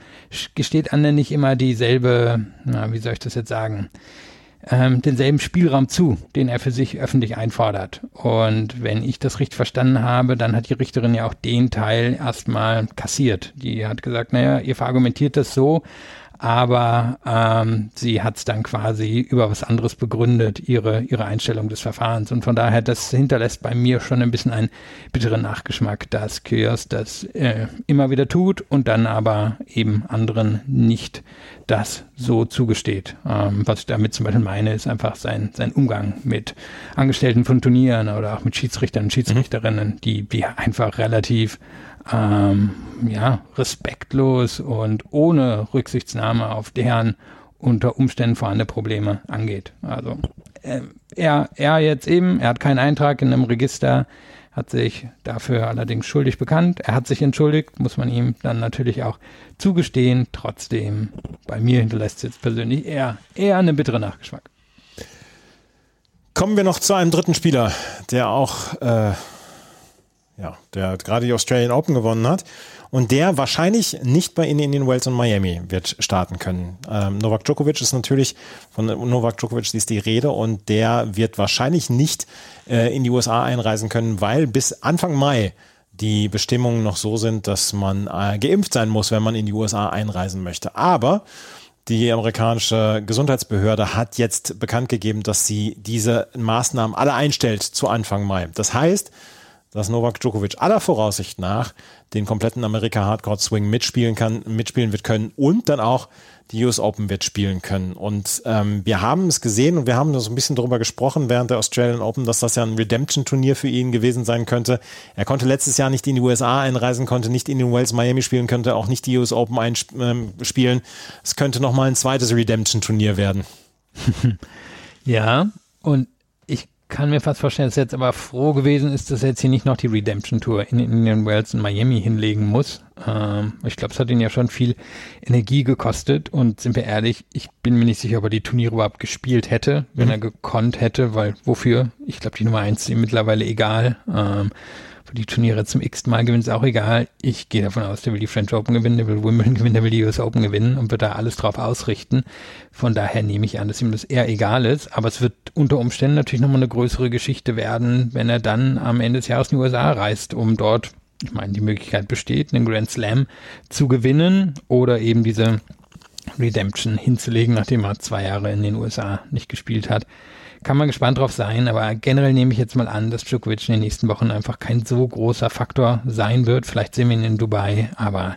gesteht anderen nicht immer dieselbe, na, wie soll ich das jetzt sagen, ähm, denselben Spielraum zu, den er für sich öffentlich einfordert. Und wenn ich das richtig verstanden habe, dann hat die Richterin ja auch den Teil erstmal kassiert. Die hat gesagt, naja, ihr verargumentiert das so, aber ähm, sie hat es dann quasi über was anderes begründet, ihre, ihre Einstellung des Verfahrens. Und von daher, das hinterlässt bei mir schon ein bisschen einen bitteren Nachgeschmack, dass Kyrgios das äh, immer wieder tut und dann aber eben anderen nicht das so zugesteht. Ähm, was ich damit zum Beispiel meine, ist einfach sein, sein Umgang mit Angestellten von Turnieren oder auch mit Schiedsrichtern und Schiedsrichterinnen, die, die einfach relativ ähm, ja, respektlos und ohne Rücksichtnahme auf deren unter Umständen vorhandene Probleme angeht. Also äh, er, er jetzt eben, er hat keinen Eintrag in einem Register, hat sich dafür allerdings schuldig bekannt. Er hat sich entschuldigt, muss man ihm dann natürlich auch zugestehen. Trotzdem, bei mir hinterlässt es jetzt persönlich eher, eher einen bitteren Nachgeschmack. Kommen wir noch zu einem dritten Spieler, der auch äh, ja, der gerade die Australian Open gewonnen hat und der wahrscheinlich nicht bei in Indian Wells und Miami wird starten können. Ähm, Novak Djokovic ist natürlich, von Novak Djokovic ist die Rede und der wird wahrscheinlich nicht äh, in die USA einreisen können, weil bis Anfang Mai die Bestimmungen noch so sind, dass man äh, geimpft sein muss, wenn man in die USA einreisen möchte. Aber die amerikanische Gesundheitsbehörde hat jetzt bekannt gegeben, dass sie diese Maßnahmen alle einstellt zu Anfang Mai. Das heißt, dass Novak Djokovic aller Voraussicht nach den kompletten Amerika Hardcore Swing mitspielen kann, mitspielen wird können und dann auch die US Open wird spielen können. Und ähm, wir haben es gesehen und wir haben so ein bisschen darüber gesprochen während der Australian Open, dass das ja ein Redemption-Turnier für ihn gewesen sein könnte. Er konnte letztes Jahr nicht in die USA einreisen, konnte nicht in den Wells Miami spielen, könnte auch nicht die US Open einspielen. Ähm, es könnte nochmal ein zweites Redemption-Turnier werden. (laughs) ja, und kann mir fast vorstellen, dass er jetzt aber froh gewesen ist, dass er jetzt hier nicht noch die Redemption Tour in Indian Wells und Miami hinlegen muss. Ähm, ich glaube, es hat ihn ja schon viel Energie gekostet und sind wir ehrlich, ich bin mir nicht sicher, ob er die Turniere überhaupt gespielt hätte, wenn mhm. er gekonnt hätte, weil wofür? Ich glaube, die Nummer eins ist ihm mittlerweile egal. Ähm, die Turniere zum x Mal gewinnen, ist auch egal. Ich gehe davon aus, der will die French Open gewinnen, der will Wimbledon gewinnen, der will die US Open gewinnen und wird da alles drauf ausrichten. Von daher nehme ich an, dass ihm das eher egal ist. Aber es wird unter Umständen natürlich nochmal eine größere Geschichte werden, wenn er dann am Ende des Jahres in die USA reist, um dort, ich meine, die Möglichkeit besteht, einen Grand Slam zu gewinnen oder eben diese Redemption hinzulegen, nachdem er zwei Jahre in den USA nicht gespielt hat kann man gespannt drauf sein, aber generell nehme ich jetzt mal an, dass Djokovic in den nächsten Wochen einfach kein so großer Faktor sein wird. Vielleicht sehen wir ihn in Dubai, aber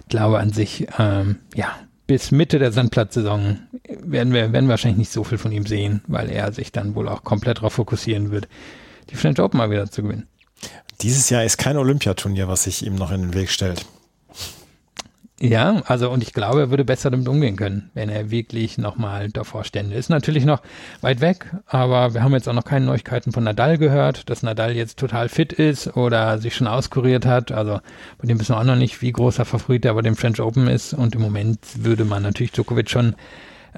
ich glaube an sich, ähm, ja, bis Mitte der Sandplatzsaison werden wir, werden wir wahrscheinlich nicht so viel von ihm sehen, weil er sich dann wohl auch komplett darauf fokussieren wird, die French Open mal wieder zu gewinnen. Dieses Jahr ist kein Olympiaturnier, was sich ihm noch in den Weg stellt. Ja, also und ich glaube, er würde besser damit umgehen können, wenn er wirklich nochmal davor stände. Ist natürlich noch weit weg, aber wir haben jetzt auch noch keine Neuigkeiten von Nadal gehört, dass Nadal jetzt total fit ist oder sich schon auskuriert hat. Also bei dem wissen wir auch noch nicht, wie Favorit er bei dem French Open ist. Und im Moment würde man natürlich Djokovic schon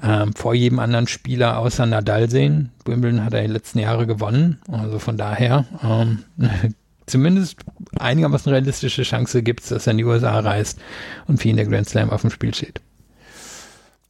ähm, vor jedem anderen Spieler außer Nadal sehen. Wimbledon hat er in den letzten Jahren gewonnen. Also von daher ähm, (laughs) zumindest einigermaßen realistische Chance gibt es, dass er in die USA reist und für ihn der Grand Slam auf dem Spiel steht.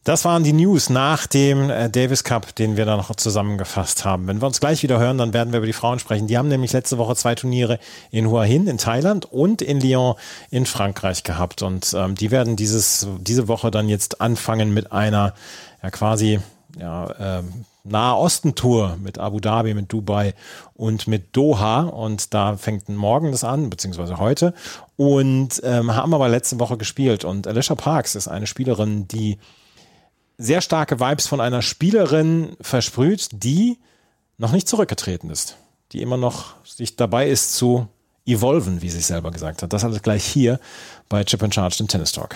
Das waren die News nach dem äh, Davis Cup, den wir da noch zusammengefasst haben. Wenn wir uns gleich wieder hören, dann werden wir über die Frauen sprechen. Die haben nämlich letzte Woche zwei Turniere in Hua Hin in Thailand und in Lyon in Frankreich gehabt. Und ähm, die werden dieses, diese Woche dann jetzt anfangen mit einer ja quasi ja, ähm, Nahe Osten-Tour mit Abu Dhabi, mit Dubai und mit Doha. Und da fängt morgen das an, beziehungsweise heute. Und ähm, haben aber letzte Woche gespielt. Und Alicia Parks ist eine Spielerin, die sehr starke Vibes von einer Spielerin versprüht, die noch nicht zurückgetreten ist. Die immer noch sich dabei ist zu evolven, wie sie selber gesagt hat. Das alles gleich hier bei Chip and Charge, dem Tennis Talk.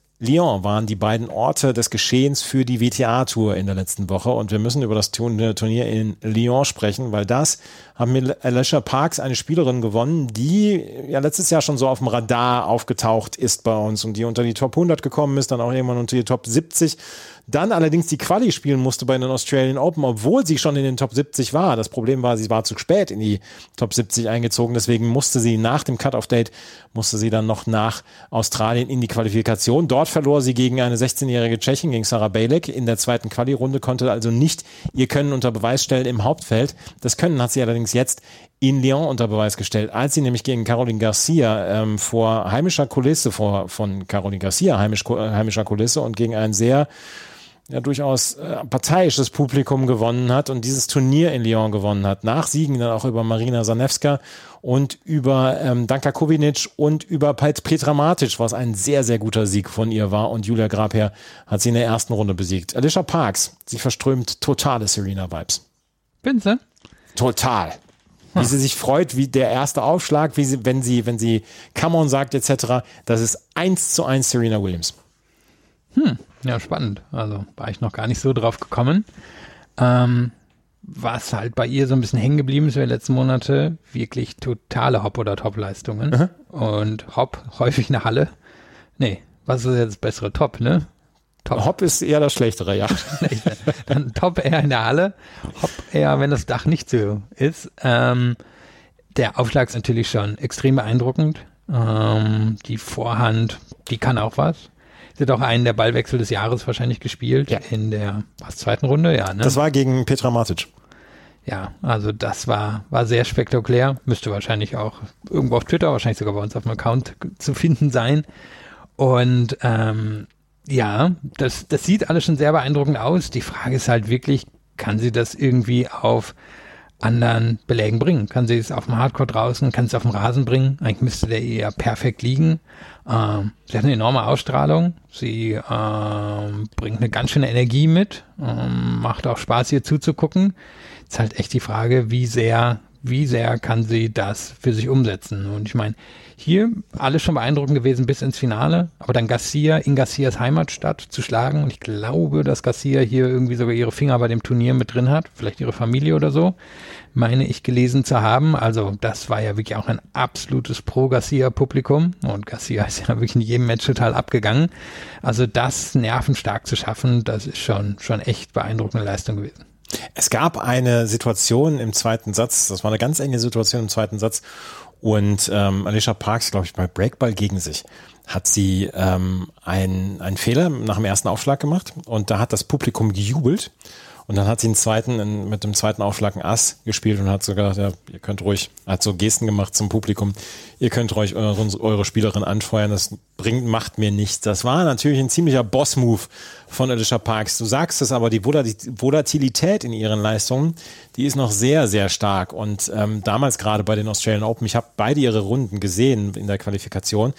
Lyon waren die beiden Orte des Geschehens für die WTA-Tour in der letzten Woche. Und wir müssen über das Turnier in Lyon sprechen, weil das haben mit Alicia Parks eine Spielerin gewonnen, die ja letztes Jahr schon so auf dem Radar aufgetaucht ist bei uns und die unter die Top 100 gekommen ist, dann auch irgendwann unter die Top 70 dann allerdings die Quali spielen musste bei den Australian Open, obwohl sie schon in den Top 70 war. Das Problem war, sie war zu spät in die Top 70 eingezogen, deswegen musste sie nach dem Cut-Off-Date, musste sie dann noch nach Australien in die Qualifikation. Dort verlor sie gegen eine 16-jährige Tschechin, gegen Sarah Bejlek in der zweiten Quali-Runde, konnte also nicht ihr Können unter Beweis stellen im Hauptfeld. Das Können hat sie allerdings jetzt in Lyon unter Beweis gestellt, als sie nämlich gegen Caroline Garcia ähm, vor heimischer Kulisse, vor, von Caroline Garcia heimisch, heimischer Kulisse und gegen einen sehr ja durchaus äh, parteiisches Publikum gewonnen hat und dieses Turnier in Lyon gewonnen hat. Nach Siegen dann auch über Marina Zanevska und über ähm, Danka Kovinic und über Petra Matic, was ein sehr, sehr guter Sieg von ihr war. Und Julia Grabher hat sie in der ersten Runde besiegt. Alicia Parks, sie verströmt totale Serena-Vibes. Bin sie? Total. Wie sie sich freut, wie der erste Aufschlag, wie sie, wenn sie, wenn sie Come on sagt, etc. Das ist eins zu eins Serena Williams. Hm, ja, spannend. Also war ich noch gar nicht so drauf gekommen. Ähm, was halt bei ihr so ein bisschen hängen geblieben ist in den letzten Monate, wirklich totale Hop- oder Top-Leistungen. Und Hop (laughs) häufig eine Halle. Nee, was ist jetzt das bessere Top, ne? Top. Hop ist eher das schlechtere, ja. (laughs) Dann Top eher in der Halle, Hop eher, wenn das Dach nicht so ist. Ähm, der Aufschlag ist natürlich schon extrem beeindruckend. Ähm, die Vorhand, die kann auch was. Sie hat auch einen der Ballwechsel des Jahres wahrscheinlich gespielt ja. in der was, zweiten Runde, ja. Ne? Das war gegen Petra Matic. Ja, also das war, war sehr spektakulär. Müsste wahrscheinlich auch irgendwo auf Twitter, wahrscheinlich sogar bei uns auf dem Account zu finden sein. Und ähm, ja, das, das sieht alles schon sehr beeindruckend aus. Die Frage ist halt wirklich, kann sie das irgendwie auf anderen Belägen bringen? Kann sie es auf dem Hardcore draußen, kann sie es auf dem Rasen bringen? Eigentlich müsste der eher perfekt liegen. Ähm, sie hat eine enorme Ausstrahlung. Sie ähm, bringt eine ganz schöne Energie mit. Ähm, macht auch Spaß, ihr zuzugucken. Ist halt echt die Frage, wie sehr, wie sehr kann sie das für sich umsetzen? Und ich meine, hier alles schon beeindruckend gewesen bis ins Finale, aber dann Garcia in Garcias Heimatstadt zu schlagen. Und ich glaube, dass Garcia hier irgendwie sogar ihre Finger bei dem Turnier mit drin hat, vielleicht ihre Familie oder so, meine ich gelesen zu haben. Also das war ja wirklich auch ein absolutes Pro-Garcia-Publikum. Und Garcia ist ja wirklich in jedem Match total abgegangen. Also das nervenstark zu schaffen, das ist schon, schon echt beeindruckende Leistung gewesen. Es gab eine Situation im zweiten Satz, das war eine ganz enge Situation im zweiten Satz, und ähm, Alicia Parks, glaube ich, bei Breakball gegen sich hat sie ähm, einen, einen Fehler nach dem ersten Aufschlag gemacht. Und da hat das Publikum gejubelt und dann hat sie einen zweiten, in, mit dem zweiten Aufschlag ein Ass gespielt und hat sogar gesagt, ja, ihr könnt ruhig, hat so Gesten gemacht zum Publikum, ihr könnt ruhig eure, eure Spielerin anfeuern, das bringt, macht mir nichts. Das war natürlich ein ziemlicher Boss-Move von Alicia Parks. Du sagst es aber, die Volatilität in ihren Leistungen, die ist noch sehr, sehr stark. Und ähm, damals gerade bei den Australian Open, ich habe beide ihre Runden gesehen in der Qualifikation,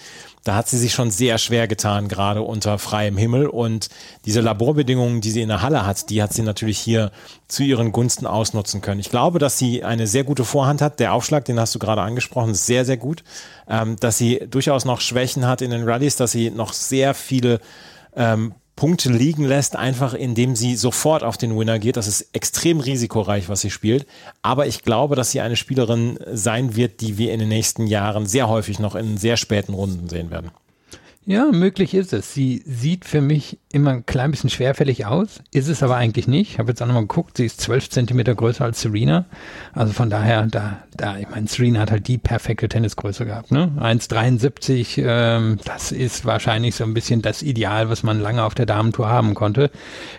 da hat sie sich schon sehr schwer getan, gerade unter freiem Himmel. Und diese Laborbedingungen, die sie in der Halle hat, die hat sie natürlich hier zu ihren Gunsten ausnutzen können. Ich glaube, dass sie eine sehr gute Vorhand hat. Der Aufschlag, den hast du gerade angesprochen, ist sehr, sehr gut. Ähm, dass sie durchaus noch Schwächen hat in den Rallyes, dass sie noch sehr viele ähm, Punkte liegen lässt, einfach indem sie sofort auf den Winner geht. Das ist extrem risikoreich, was sie spielt. Aber ich glaube, dass sie eine Spielerin sein wird, die wir in den nächsten Jahren sehr häufig noch in sehr späten Runden sehen werden. Ja, möglich ist es. Sie sieht für mich immer ein klein bisschen schwerfällig aus, ist es aber eigentlich nicht. Ich habe jetzt auch nochmal geguckt, sie ist zwölf Zentimeter größer als Serena. Also von daher, da, da, ich meine, Serena hat halt die perfekte Tennisgröße gehabt, ne? 1,73, ähm, das ist wahrscheinlich so ein bisschen das Ideal, was man lange auf der Damentour haben konnte.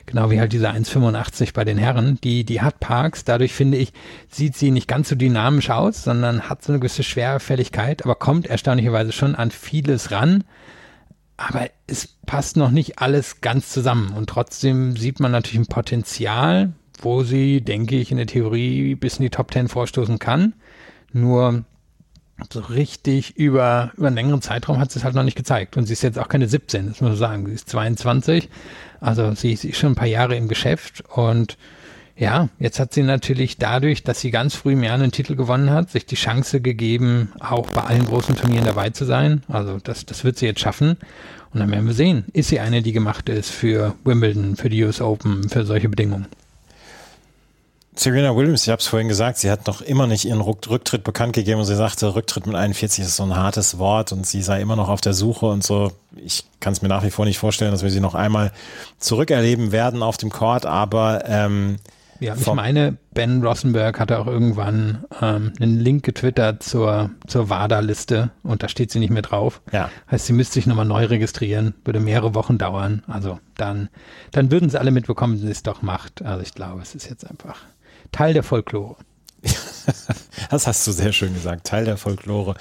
Genau wie halt diese 1,85 bei den Herren. Die, die hat Parks. Dadurch finde ich, sieht sie nicht ganz so dynamisch aus, sondern hat so eine gewisse Schwerfälligkeit, aber kommt erstaunlicherweise schon an vieles ran aber es passt noch nicht alles ganz zusammen. Und trotzdem sieht man natürlich ein Potenzial, wo sie, denke ich, in der Theorie bis in die Top 10 vorstoßen kann. Nur so richtig über, über einen längeren Zeitraum hat sie es halt noch nicht gezeigt. Und sie ist jetzt auch keine 17, das muss man sagen. Sie ist 22. Also sie, sie ist schon ein paar Jahre im Geschäft und ja, jetzt hat sie natürlich dadurch, dass sie ganz früh im Jahr einen Titel gewonnen hat, sich die Chance gegeben, auch bei allen großen Turnieren dabei zu sein. Also das, das wird sie jetzt schaffen. Und dann werden wir sehen, ist sie eine, die gemacht ist für Wimbledon, für die US Open, für solche Bedingungen. Serena Williams, ich habe es vorhin gesagt, sie hat noch immer nicht ihren Rücktritt bekannt gegeben und sie sagte, Rücktritt mit 41 ist so ein hartes Wort und sie sei immer noch auf der Suche und so. Ich kann es mir nach wie vor nicht vorstellen, dass wir sie noch einmal zurückerleben werden auf dem Court, aber ähm, ja, ich meine, Ben Rossenberg hatte auch irgendwann ähm, einen Link getwittert zur, zur WADA-Liste und da steht sie nicht mehr drauf. Ja. Heißt, sie müsste sich nochmal neu registrieren, würde mehrere Wochen dauern. Also dann, dann würden sie alle mitbekommen, dass sie es doch macht. Also ich glaube, es ist jetzt einfach Teil der Folklore. (laughs) Das hast du sehr schön gesagt, Teil der Folklore,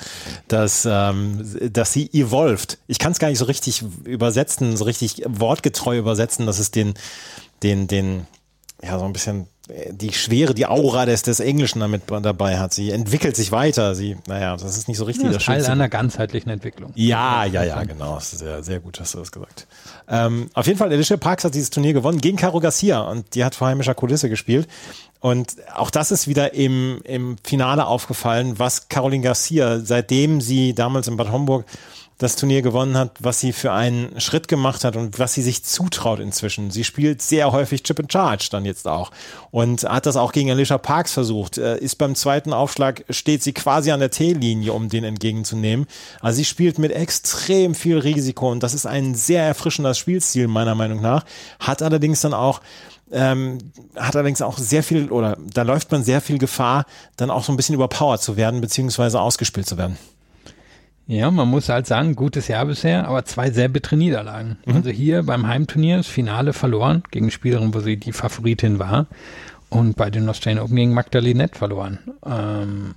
dass, ähm, dass sie evolved. Ich kann es gar nicht so richtig übersetzen, so richtig wortgetreu übersetzen, dass es den, den, den, ja, so ein bisschen die Schwere, die Aura des, des Englischen damit dabei hat. Sie entwickelt sich weiter. Sie, naja, das ist nicht so richtig. Ja, das Teil einer ganzheitlichen Entwicklung. Ja, ja, ja, genau. Das sehr, sehr gut, hast du das gesagt. Ähm, auf jeden Fall, Alicia Parks hat dieses Turnier gewonnen gegen Caro Garcia und die hat vor heimischer Kulisse gespielt. Und auch das ist wieder im, im Finale aufgefallen, was Caroline Garcia, seitdem sie damals in Bad Homburg das Turnier gewonnen hat, was sie für einen Schritt gemacht hat und was sie sich zutraut inzwischen. Sie spielt sehr häufig Chip and Charge dann jetzt auch und hat das auch gegen Alicia Parks versucht. Äh, ist beim zweiten Aufschlag steht sie quasi an der T-Linie, um den entgegenzunehmen. Also sie spielt mit extrem viel Risiko und das ist ein sehr erfrischender Spielstil meiner Meinung nach. Hat allerdings dann auch ähm, hat allerdings auch sehr viel oder da läuft man sehr viel Gefahr, dann auch so ein bisschen überpowered zu werden beziehungsweise ausgespielt zu werden. Ja, man muss halt sagen, gutes Jahr bisher, aber zwei sehr bittere Niederlagen. Mhm. Also hier beim Heimturnier das Finale verloren gegen Spielerin, wo sie die Favoritin war. Und bei den Australian Open gegen Magdalinette verloren. Ähm,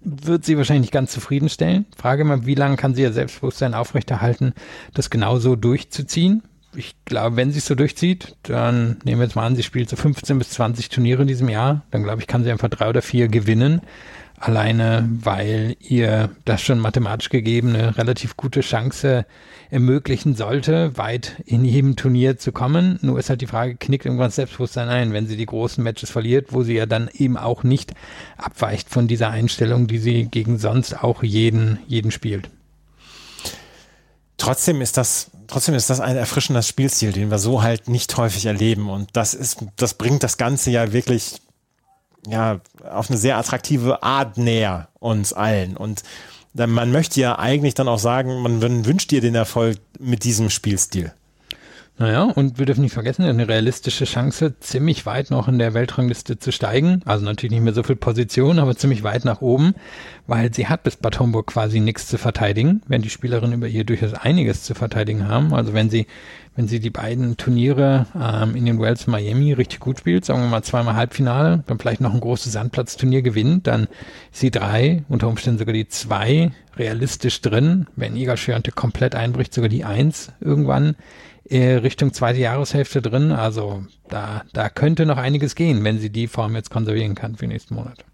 wird sie wahrscheinlich nicht ganz zufriedenstellen. Frage mal, wie lange kann sie ihr Selbstbewusstsein aufrechterhalten, das genauso durchzuziehen? Ich glaube, wenn sie es so durchzieht, dann nehmen wir jetzt mal an, sie spielt so 15 bis 20 Turniere in diesem Jahr, dann glaube ich, kann sie einfach drei oder vier gewinnen alleine weil ihr das schon mathematisch gegebene relativ gute Chance ermöglichen sollte, weit in jedem Turnier zu kommen. Nur ist halt die Frage, knickt irgendwann Selbstbewusstsein ein, wenn sie die großen Matches verliert, wo sie ja dann eben auch nicht abweicht von dieser Einstellung, die sie gegen sonst auch jeden, jeden spielt. Trotzdem ist das trotzdem ist das ein erfrischender Spielstil, den wir so halt nicht häufig erleben. Und das ist, das bringt das Ganze ja wirklich ja, auf eine sehr attraktive Art näher uns allen. Und man möchte ja eigentlich dann auch sagen, man wünscht dir den Erfolg mit diesem Spielstil. Naja, und wir dürfen nicht vergessen, eine realistische Chance, ziemlich weit noch in der Weltrangliste zu steigen. Also natürlich nicht mehr so viel Position, aber ziemlich weit nach oben, weil sie hat bis Bad Homburg quasi nichts zu verteidigen, während die Spielerinnen über ihr durchaus einiges zu verteidigen haben. Also wenn sie, wenn sie die beiden Turniere ähm, in den Wells Miami richtig gut spielt, sagen wir mal zweimal Halbfinale, dann vielleicht noch ein großes Sandplatzturnier gewinnt, dann ist sie drei, unter Umständen sogar die zwei realistisch drin. Wenn Iga Schionte komplett einbricht, sogar die eins irgendwann Richtung zweite Jahreshälfte drin. Also da, da könnte noch einiges gehen, wenn sie die Form jetzt konservieren kann für nächsten Monat.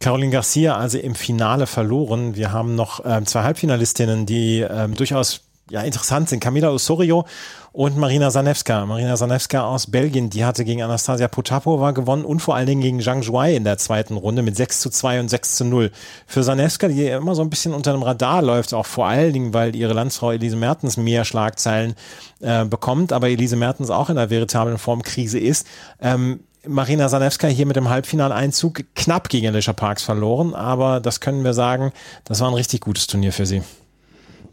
Caroline Garcia also im Finale verloren. Wir haben noch ähm, zwei Halbfinalistinnen, die ähm, durchaus ja, interessant sind. Camila Osorio und Marina Sanevska. Marina Sanevska aus Belgien, die hatte gegen Anastasia Potapova gewonnen und vor allen Dingen gegen Zhang Zhuai in der zweiten Runde mit 6 zu 2 und 6 zu 0. Für Sanevska, die immer so ein bisschen unter dem Radar läuft, auch vor allen Dingen, weil ihre Landsfrau Elise Mertens mehr Schlagzeilen äh, bekommt, aber Elise Mertens auch in einer veritablen Formkrise ist. Ähm, Marina Sanevska hier mit dem Halbfinaleinzug knapp gegen Alicia Parks verloren, aber das können wir sagen, das war ein richtig gutes Turnier für sie.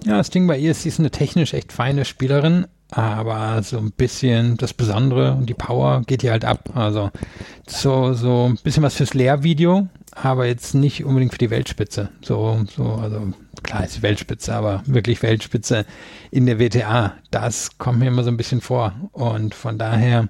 Ja, das Ding bei ihr ist, sie ist eine technisch echt feine Spielerin, aber so ein bisschen das Besondere und die Power geht ihr halt ab. Also so, so ein bisschen was fürs Lehrvideo, aber jetzt nicht unbedingt für die Weltspitze. So, so, also klar ist Weltspitze, aber wirklich Weltspitze in der WTA. Das kommt mir immer so ein bisschen vor. Und von daher,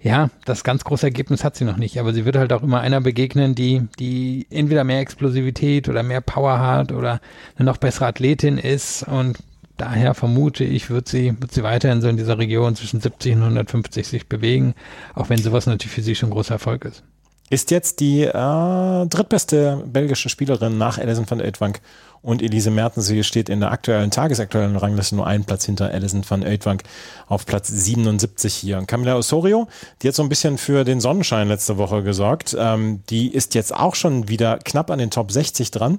ja, das ganz große Ergebnis hat sie noch nicht, aber sie wird halt auch immer einer begegnen, die, die entweder mehr Explosivität oder mehr Power hat oder eine noch bessere Athletin ist und daher vermute ich, wird sie, wird sie weiterhin so in dieser Region zwischen 70 und 150 sich bewegen, auch wenn sowas natürlich für sie schon ein großer Erfolg ist. Ist jetzt die äh, drittbeste belgische Spielerin nach Alison van Oudvank und Elise Mertens. Steht in der aktuellen, tagesaktuellen Rangliste nur einen Platz hinter Alison van Oudvank auf Platz 77 hier. Und Camila Osorio, die hat so ein bisschen für den Sonnenschein letzte Woche gesorgt. Ähm, die ist jetzt auch schon wieder knapp an den Top 60 dran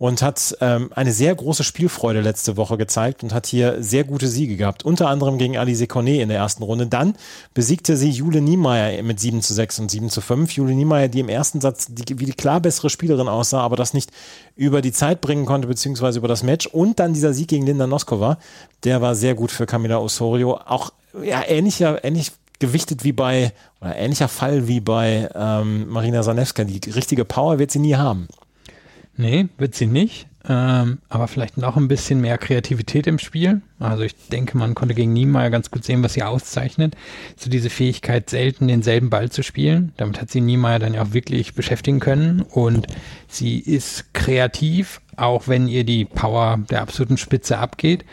und hat ähm, eine sehr große Spielfreude letzte Woche gezeigt und hat hier sehr gute Siege gehabt. Unter anderem gegen Alice Cornet in der ersten Runde. Dann besiegte sie Jule Niemeyer mit 7 zu 6 und 7 zu 5. Jule Niemeyer, die im ersten Satz die, wie die klar bessere Spielerin aussah, aber das nicht über die Zeit bringen konnte, beziehungsweise über das Match. Und dann dieser Sieg gegen Linda Noskova, der war sehr gut für Camila Osorio. Auch ja, ähnlicher, ähnlich gewichtet wie bei, oder ähnlicher Fall wie bei ähm, Marina Sanewska. Die richtige Power wird sie nie haben. Nee, wird sie nicht. Ähm, aber vielleicht noch ein bisschen mehr Kreativität im Spiel. Also ich denke, man konnte gegen Niemeyer ganz gut sehen, was sie auszeichnet. So diese Fähigkeit, selten denselben Ball zu spielen. Damit hat sie Niemeyer dann ja auch wirklich beschäftigen können. Und sie ist kreativ, auch wenn ihr die Power der absoluten Spitze abgeht.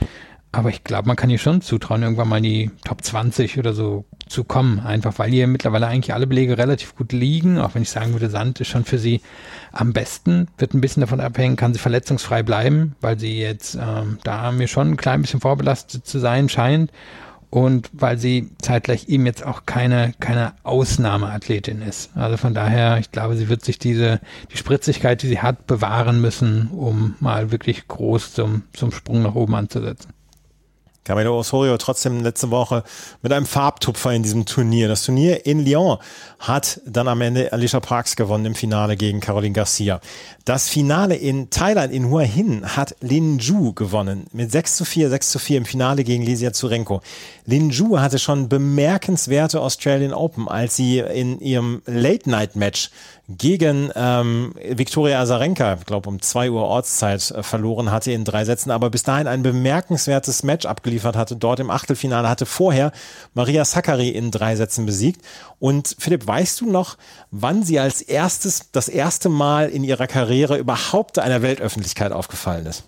Aber ich glaube, man kann ihr schon zutrauen, irgendwann mal in die Top 20 oder so zu kommen. Einfach weil hier mittlerweile eigentlich alle Belege relativ gut liegen. Auch wenn ich sagen würde, Sand ist schon für sie am besten. Wird ein bisschen davon abhängen, kann sie verletzungsfrei bleiben, weil sie jetzt ähm, da mir schon ein klein bisschen vorbelastet zu sein scheint. Und weil sie zeitgleich eben jetzt auch keine, keine Ausnahmeathletin ist. Also von daher, ich glaube, sie wird sich diese, die Spritzigkeit, die sie hat, bewahren müssen, um mal wirklich groß zum, zum Sprung nach oben anzusetzen. Camilo Osorio trotzdem letzte Woche mit einem Farbtupfer in diesem Turnier. Das Turnier in Lyon hat dann am Ende Alicia Parks gewonnen im Finale gegen Caroline Garcia. Das Finale in Thailand, in Hua Hin, hat Lin Ju gewonnen mit 6 zu 4, 6 zu 4 im Finale gegen Lesia Zurenko. Lin Ju hatte schon bemerkenswerte Australian Open, als sie in ihrem Late-Night-Match gegen ähm, Viktoria Azarenka, ich glaube um zwei Uhr Ortszeit, äh, verloren hatte in drei Sätzen, aber bis dahin ein bemerkenswertes Match abgeliefert hatte, dort im Achtelfinale, hatte vorher Maria Sakkari in drei Sätzen besiegt. Und Philipp, weißt du noch, wann sie als erstes, das erste Mal in ihrer Karriere überhaupt einer Weltöffentlichkeit aufgefallen ist?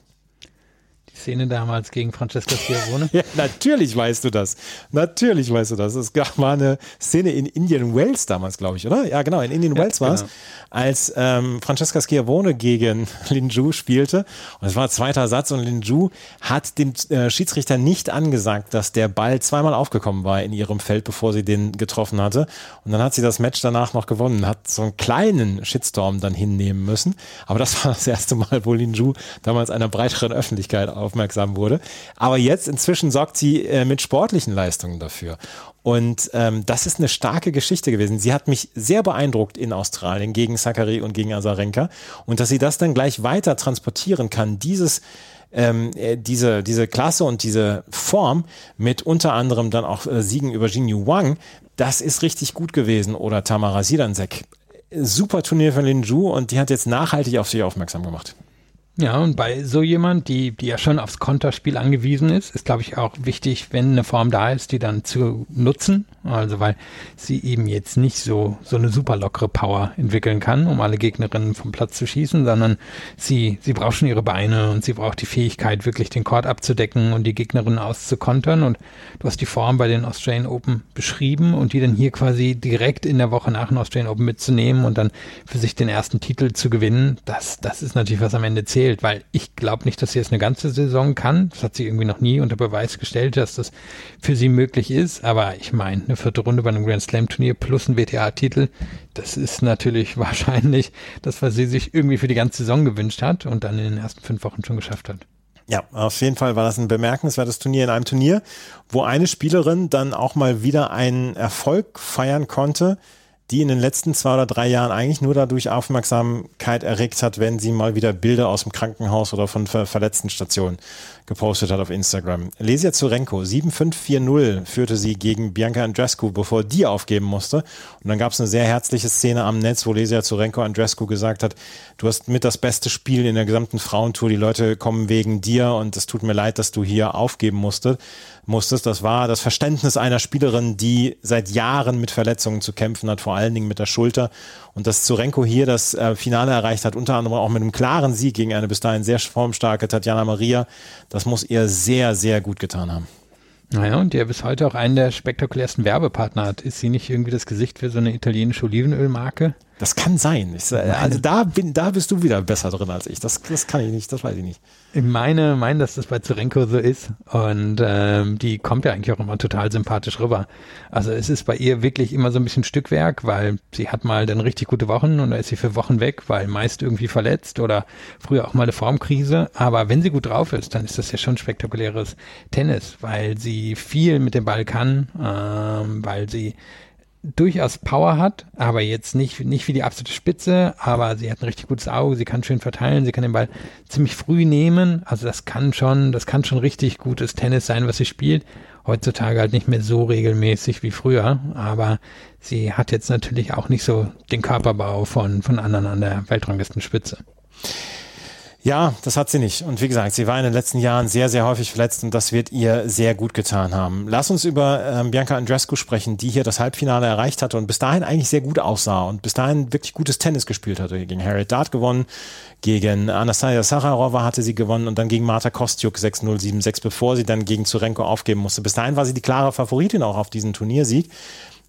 Szene damals gegen Francesca Schiavone? (laughs) ja, natürlich weißt du das. Natürlich weißt du das. Es gab mal eine Szene in Indian Wells damals, glaube ich, oder? Ja, genau, in Indian ja, Wells war es, genau. als ähm, Francesca Schiavone gegen (laughs) Linju spielte. Und es war zweiter Satz und Linju hat dem äh, Schiedsrichter nicht angesagt, dass der Ball zweimal aufgekommen war in ihrem Feld, bevor sie den getroffen hatte. Und dann hat sie das Match danach noch gewonnen, hat so einen kleinen Shitstorm dann hinnehmen müssen. Aber das war das erste Mal, wo Linju damals einer breiteren Öffentlichkeit auf aufmerksam wurde. Aber jetzt inzwischen sorgt sie äh, mit sportlichen Leistungen dafür. Und ähm, das ist eine starke Geschichte gewesen. Sie hat mich sehr beeindruckt in Australien gegen Sakari und gegen Azarenka. Und dass sie das dann gleich weiter transportieren kann, dieses ähm, äh, diese, diese Klasse und diese Form mit unter anderem dann auch äh, Siegen über Jinyu Wang, das ist richtig gut gewesen. Oder Tamara Sidansek. Super Turnier von Lin Ju und die hat jetzt nachhaltig auf sich aufmerksam gemacht. Ja, und bei so jemand, die, die ja schon aufs Konterspiel angewiesen ist, ist, glaube ich, auch wichtig, wenn eine Form da ist, die dann zu nutzen. Also, weil sie eben jetzt nicht so, so eine super lockere Power entwickeln kann, um alle Gegnerinnen vom Platz zu schießen, sondern sie, sie braucht schon ihre Beine und sie braucht die Fähigkeit, wirklich den Court abzudecken und die Gegnerinnen auszukontern. Und du hast die Form bei den Australian Open beschrieben und die dann hier quasi direkt in der Woche nach den Australian Open mitzunehmen und dann für sich den ersten Titel zu gewinnen, das, das ist natürlich, was am Ende zählt fehlt, weil ich glaube nicht, dass sie jetzt eine ganze Saison kann. Das hat sie irgendwie noch nie unter Beweis gestellt, dass das für sie möglich ist. Aber ich meine, eine vierte Runde bei einem Grand Slam Turnier plus ein WTA-Titel, das ist natürlich (laughs) wahrscheinlich das, was sie sich irgendwie für die ganze Saison gewünscht hat und dann in den ersten fünf Wochen schon geschafft hat. Ja, auf jeden Fall war das ein bemerkenswertes Turnier in einem Turnier, wo eine Spielerin dann auch mal wieder einen Erfolg feiern konnte, die in den letzten zwei oder drei Jahren eigentlich nur dadurch Aufmerksamkeit erregt hat, wenn sie mal wieder Bilder aus dem Krankenhaus oder von ver verletzten Stationen gepostet hat auf Instagram. Lesia Zurenko, 7-5-4-0 führte sie gegen Bianca Andrescu, bevor die aufgeben musste. Und dann gab es eine sehr herzliche Szene am Netz, wo Lesia Zurenko Andrescu gesagt hat, du hast mit das beste Spiel in der gesamten Frauentour, die Leute kommen wegen dir und es tut mir leid, dass du hier aufgeben musstest musstest. Das war das Verständnis einer Spielerin, die seit Jahren mit Verletzungen zu kämpfen hat, vor allen Dingen mit der Schulter. Und dass Zurenko hier das äh, Finale erreicht hat, unter anderem auch mit einem klaren Sieg gegen eine bis dahin sehr formstarke Tatjana Maria, das muss ihr sehr, sehr gut getan haben. Naja, und der bis heute auch einen der spektakulärsten Werbepartner hat. Ist sie nicht irgendwie das Gesicht für so eine italienische Olivenölmarke? Das kann sein. Ich, also da, bin, da bist du wieder besser drin als ich. Das, das kann ich nicht, das weiß ich nicht. Ich meine, meine, dass das bei Zurenko so ist. Und ähm, die kommt ja eigentlich auch immer total sympathisch rüber. Also es ist bei ihr wirklich immer so ein bisschen Stückwerk, weil sie hat mal dann richtig gute Wochen und da ist sie für Wochen weg, weil meist irgendwie verletzt oder früher auch mal eine Formkrise. Aber wenn sie gut drauf ist, dann ist das ja schon spektakuläres Tennis, weil sie viel mit dem Ball kann, ähm, weil sie durchaus Power hat, aber jetzt nicht, nicht wie die absolute Spitze, aber sie hat ein richtig gutes Auge, sie kann schön verteilen, sie kann den Ball ziemlich früh nehmen, also das kann schon, das kann schon richtig gutes Tennis sein, was sie spielt. Heutzutage halt nicht mehr so regelmäßig wie früher, aber sie hat jetzt natürlich auch nicht so den Körperbau von, von anderen an der Weltranglistenspitze. Ja, das hat sie nicht. Und wie gesagt, sie war in den letzten Jahren sehr, sehr häufig verletzt und das wird ihr sehr gut getan haben. Lass uns über ähm, Bianca Andrescu sprechen, die hier das Halbfinale erreicht hatte und bis dahin eigentlich sehr gut aussah und bis dahin wirklich gutes Tennis gespielt hatte. Gegen Harriet Dart gewonnen, gegen Anastasia Sacharova hatte sie gewonnen und dann gegen Marta Kostjuk 6-0, 7-6, bevor sie dann gegen Zurenko aufgeben musste. Bis dahin war sie die klare Favoritin auch auf diesen Turniersieg.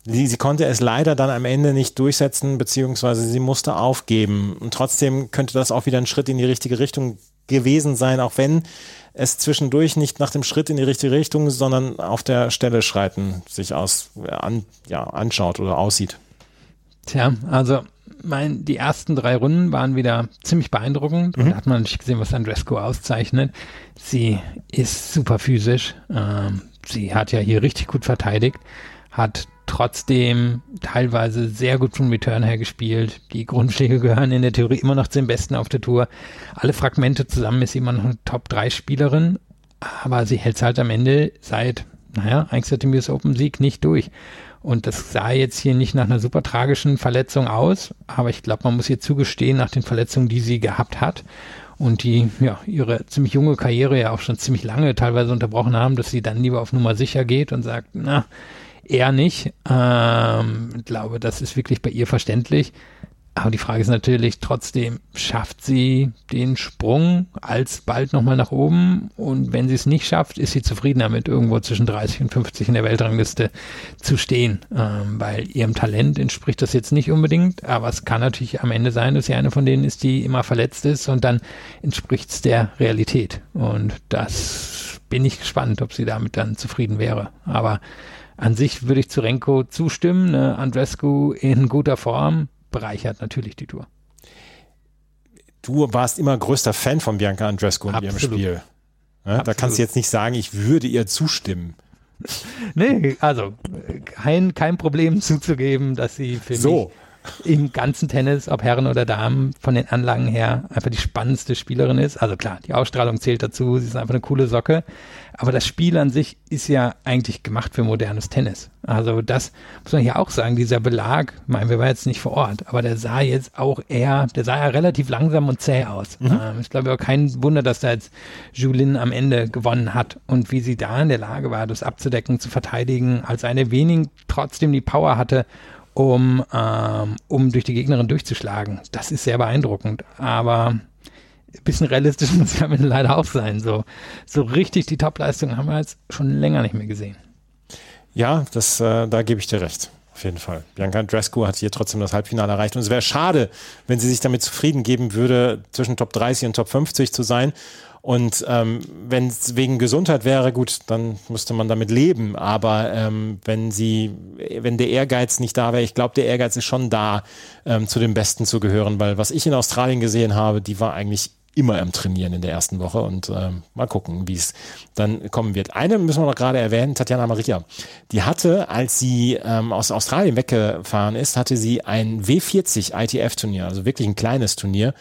Sie, sie, konnte es leider dann am Ende nicht durchsetzen, beziehungsweise sie musste aufgeben. Und trotzdem könnte das auch wieder ein Schritt in die richtige Richtung gewesen sein, auch wenn es zwischendurch nicht nach dem Schritt in die richtige Richtung, sondern auf der Stelle schreiten sich aus, an, ja, anschaut oder aussieht. Tja, also mein, die ersten drei Runden waren wieder ziemlich beeindruckend. Mhm. Da hat man natürlich gesehen, was Andrescu auszeichnet. Sie ist super physisch. Ähm, sie hat ja hier richtig gut verteidigt, hat trotzdem teilweise sehr gut vom Return her gespielt. Die Grundschläge gehören in der Theorie immer noch zu den Besten auf der Tour. Alle Fragmente zusammen ist immer noch eine Top-3-Spielerin, aber sie hält es halt am Ende seit, naja, eigentlich seit dem US Open Sieg nicht durch. Und das sah jetzt hier nicht nach einer super tragischen Verletzung aus, aber ich glaube, man muss ihr zugestehen, nach den Verletzungen, die sie gehabt hat und die ja ihre ziemlich junge Karriere ja auch schon ziemlich lange teilweise unterbrochen haben, dass sie dann lieber auf Nummer sicher geht und sagt, na, eher nicht. Ähm, ich glaube, das ist wirklich bei ihr verständlich. Aber die Frage ist natürlich trotzdem, schafft sie den Sprung alsbald nochmal nach oben? Und wenn sie es nicht schafft, ist sie zufrieden damit, irgendwo zwischen 30 und 50 in der Weltrangliste zu stehen. Ähm, weil ihrem Talent entspricht das jetzt nicht unbedingt. Aber es kann natürlich am Ende sein, dass sie eine von denen ist, die immer verletzt ist. Und dann entspricht es der Realität. Und das bin ich gespannt, ob sie damit dann zufrieden wäre. Aber an sich würde ich zu Renko zustimmen. Ne? Andrescu in guter Form bereichert natürlich die Tour. Du warst immer größter Fan von Bianca Andrescu in Absolut. ihrem Spiel. Ja, da kannst du jetzt nicht sagen, ich würde ihr zustimmen. Nee, also kein, kein Problem zuzugeben, dass sie für so. mich im ganzen Tennis, ob Herren oder Damen, von den Anlagen her einfach die spannendste Spielerin ist. Also klar, die Ausstrahlung zählt dazu, sie ist einfach eine coole Socke. Aber das Spiel an sich ist ja eigentlich gemacht für modernes Tennis. Also das muss man ja auch sagen, dieser Belag, ich meine, wir waren jetzt nicht vor Ort, aber der sah jetzt auch eher, der sah ja relativ langsam und zäh aus. Mhm. Ähm, ich glaube auch kein Wunder, dass da jetzt Julin am Ende gewonnen hat und wie sie da in der Lage war, das abzudecken, zu verteidigen, als eine wenig trotzdem die Power hatte, um, ähm, um durch die Gegnerin durchzuschlagen. Das ist sehr beeindruckend. Aber ein bisschen realistisch (laughs) muss Ende leider auch sein. So, so richtig die Topleistung haben wir jetzt schon länger nicht mehr gesehen. Ja, das, äh, da gebe ich dir recht. Auf jeden Fall. Bianca Andrescu hat hier trotzdem das Halbfinale erreicht. Und es wäre schade, wenn sie sich damit zufrieden geben würde, zwischen Top 30 und Top 50 zu sein. Und ähm, wenn es wegen Gesundheit wäre, gut, dann müsste man damit leben. Aber ähm, wenn sie, wenn der Ehrgeiz nicht da wäre, ich glaube, der Ehrgeiz ist schon da, ähm, zu den Besten zu gehören, weil was ich in Australien gesehen habe, die war eigentlich immer am Trainieren in der ersten Woche und äh, mal gucken, wie es dann kommen wird. Eine müssen wir noch gerade erwähnen, Tatjana Maria. Die hatte, als sie ähm, aus Australien weggefahren ist, hatte sie ein W40 ITF-Turnier, also wirklich ein kleines Turnier,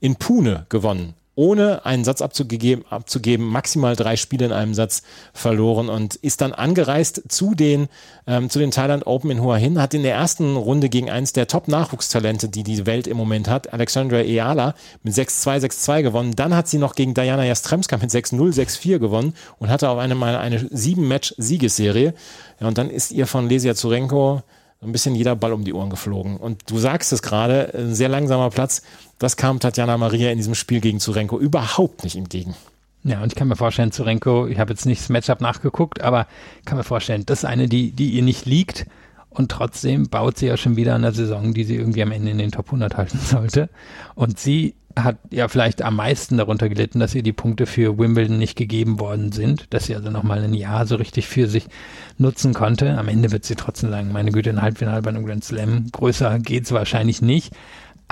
in Pune gewonnen ohne einen Satz abzugeben, abzugeben, maximal drei Spiele in einem Satz verloren und ist dann angereist zu den, ähm, zu den Thailand Open in Hua Hin, hat in der ersten Runde gegen eins der Top-Nachwuchstalente, die die Welt im Moment hat, Alexandra Eala, mit 6-2, 6-2 gewonnen. Dann hat sie noch gegen Diana Jastremska mit 6-0, 6-4 gewonnen und hatte auf einmal eine, eine sieben-Match-Siegesserie. Ja, und dann ist ihr von Lesia Zurenko ein bisschen jeder Ball um die Ohren geflogen. Und du sagst es gerade, ein sehr langsamer Platz. Das kam Tatjana Maria in diesem Spiel gegen Zurenko überhaupt nicht entgegen. Ja, und ich kann mir vorstellen, Zurenko, ich habe jetzt nicht das Matchup nachgeguckt, aber kann mir vorstellen, das ist eine, die, die ihr nicht liegt. Und trotzdem baut sie ja schon wieder an der Saison, die sie irgendwie am Ende in den Top 100 halten (laughs) sollte. Und sie hat ja vielleicht am meisten darunter gelitten, dass ihr die Punkte für Wimbledon nicht gegeben worden sind, dass sie also nochmal ein Jahr so richtig für sich nutzen konnte. Am Ende wird sie trotzdem sagen, meine Güte, ein Halbfinale bei einem Grand Slam, größer geht's wahrscheinlich nicht.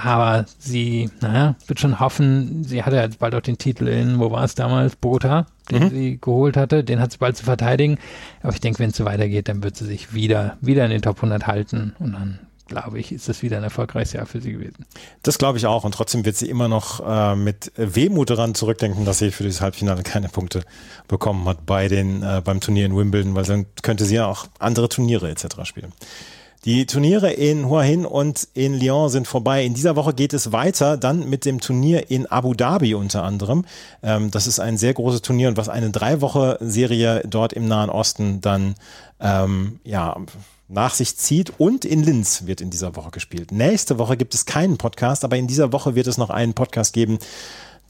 Aber sie, naja, wird schon hoffen, sie hatte jetzt bald auch den Titel in, wo war es damals, Bogota, den mhm. sie geholt hatte, den hat sie bald zu verteidigen. Aber ich denke, wenn es so weitergeht, dann wird sie sich wieder, wieder in den Top 100 halten und dann glaube ich, ist das wieder ein erfolgreiches Jahr für sie gewesen. Das glaube ich auch. Und trotzdem wird sie immer noch äh, mit Wehmut daran zurückdenken, dass sie für dieses Halbfinale keine Punkte bekommen hat bei den, äh, beim Turnier in Wimbledon, weil dann könnte sie ja auch andere Turniere etc. spielen. Die Turniere in Hua Hin und in Lyon sind vorbei. In dieser Woche geht es weiter, dann mit dem Turnier in Abu Dhabi unter anderem. Ähm, das ist ein sehr großes Turnier und was eine drei Woche Serie dort im Nahen Osten dann ähm, ja nach sich zieht. Und in Linz wird in dieser Woche gespielt. Nächste Woche gibt es keinen Podcast, aber in dieser Woche wird es noch einen Podcast geben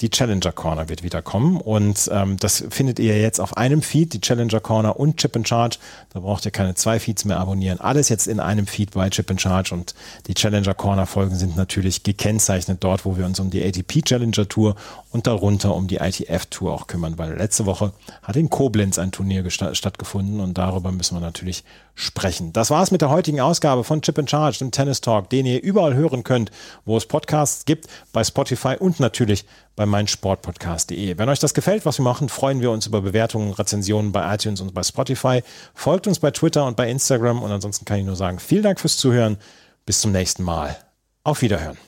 die Challenger Corner wird wieder kommen und ähm, das findet ihr jetzt auf einem Feed, die Challenger Corner und Chip and Charge. Da braucht ihr keine zwei Feeds mehr abonnieren. Alles jetzt in einem Feed bei Chip and Charge und die Challenger Corner Folgen sind natürlich gekennzeichnet dort, wo wir uns um die ATP Challenger Tour und darunter um die ITF Tour auch kümmern, weil letzte Woche hat in Koblenz ein Turnier stattgefunden und darüber müssen wir natürlich sprechen. Das war's mit der heutigen Ausgabe von Chip and Charge, dem Tennis Talk, den ihr überall hören könnt, wo es Podcasts gibt, bei Spotify und natürlich bei meinsportpodcast.de. Wenn euch das gefällt, was wir machen, freuen wir uns über Bewertungen, Rezensionen bei iTunes und bei Spotify. Folgt uns bei Twitter und bei Instagram und ansonsten kann ich nur sagen, vielen Dank fürs Zuhören. Bis zum nächsten Mal. Auf Wiederhören.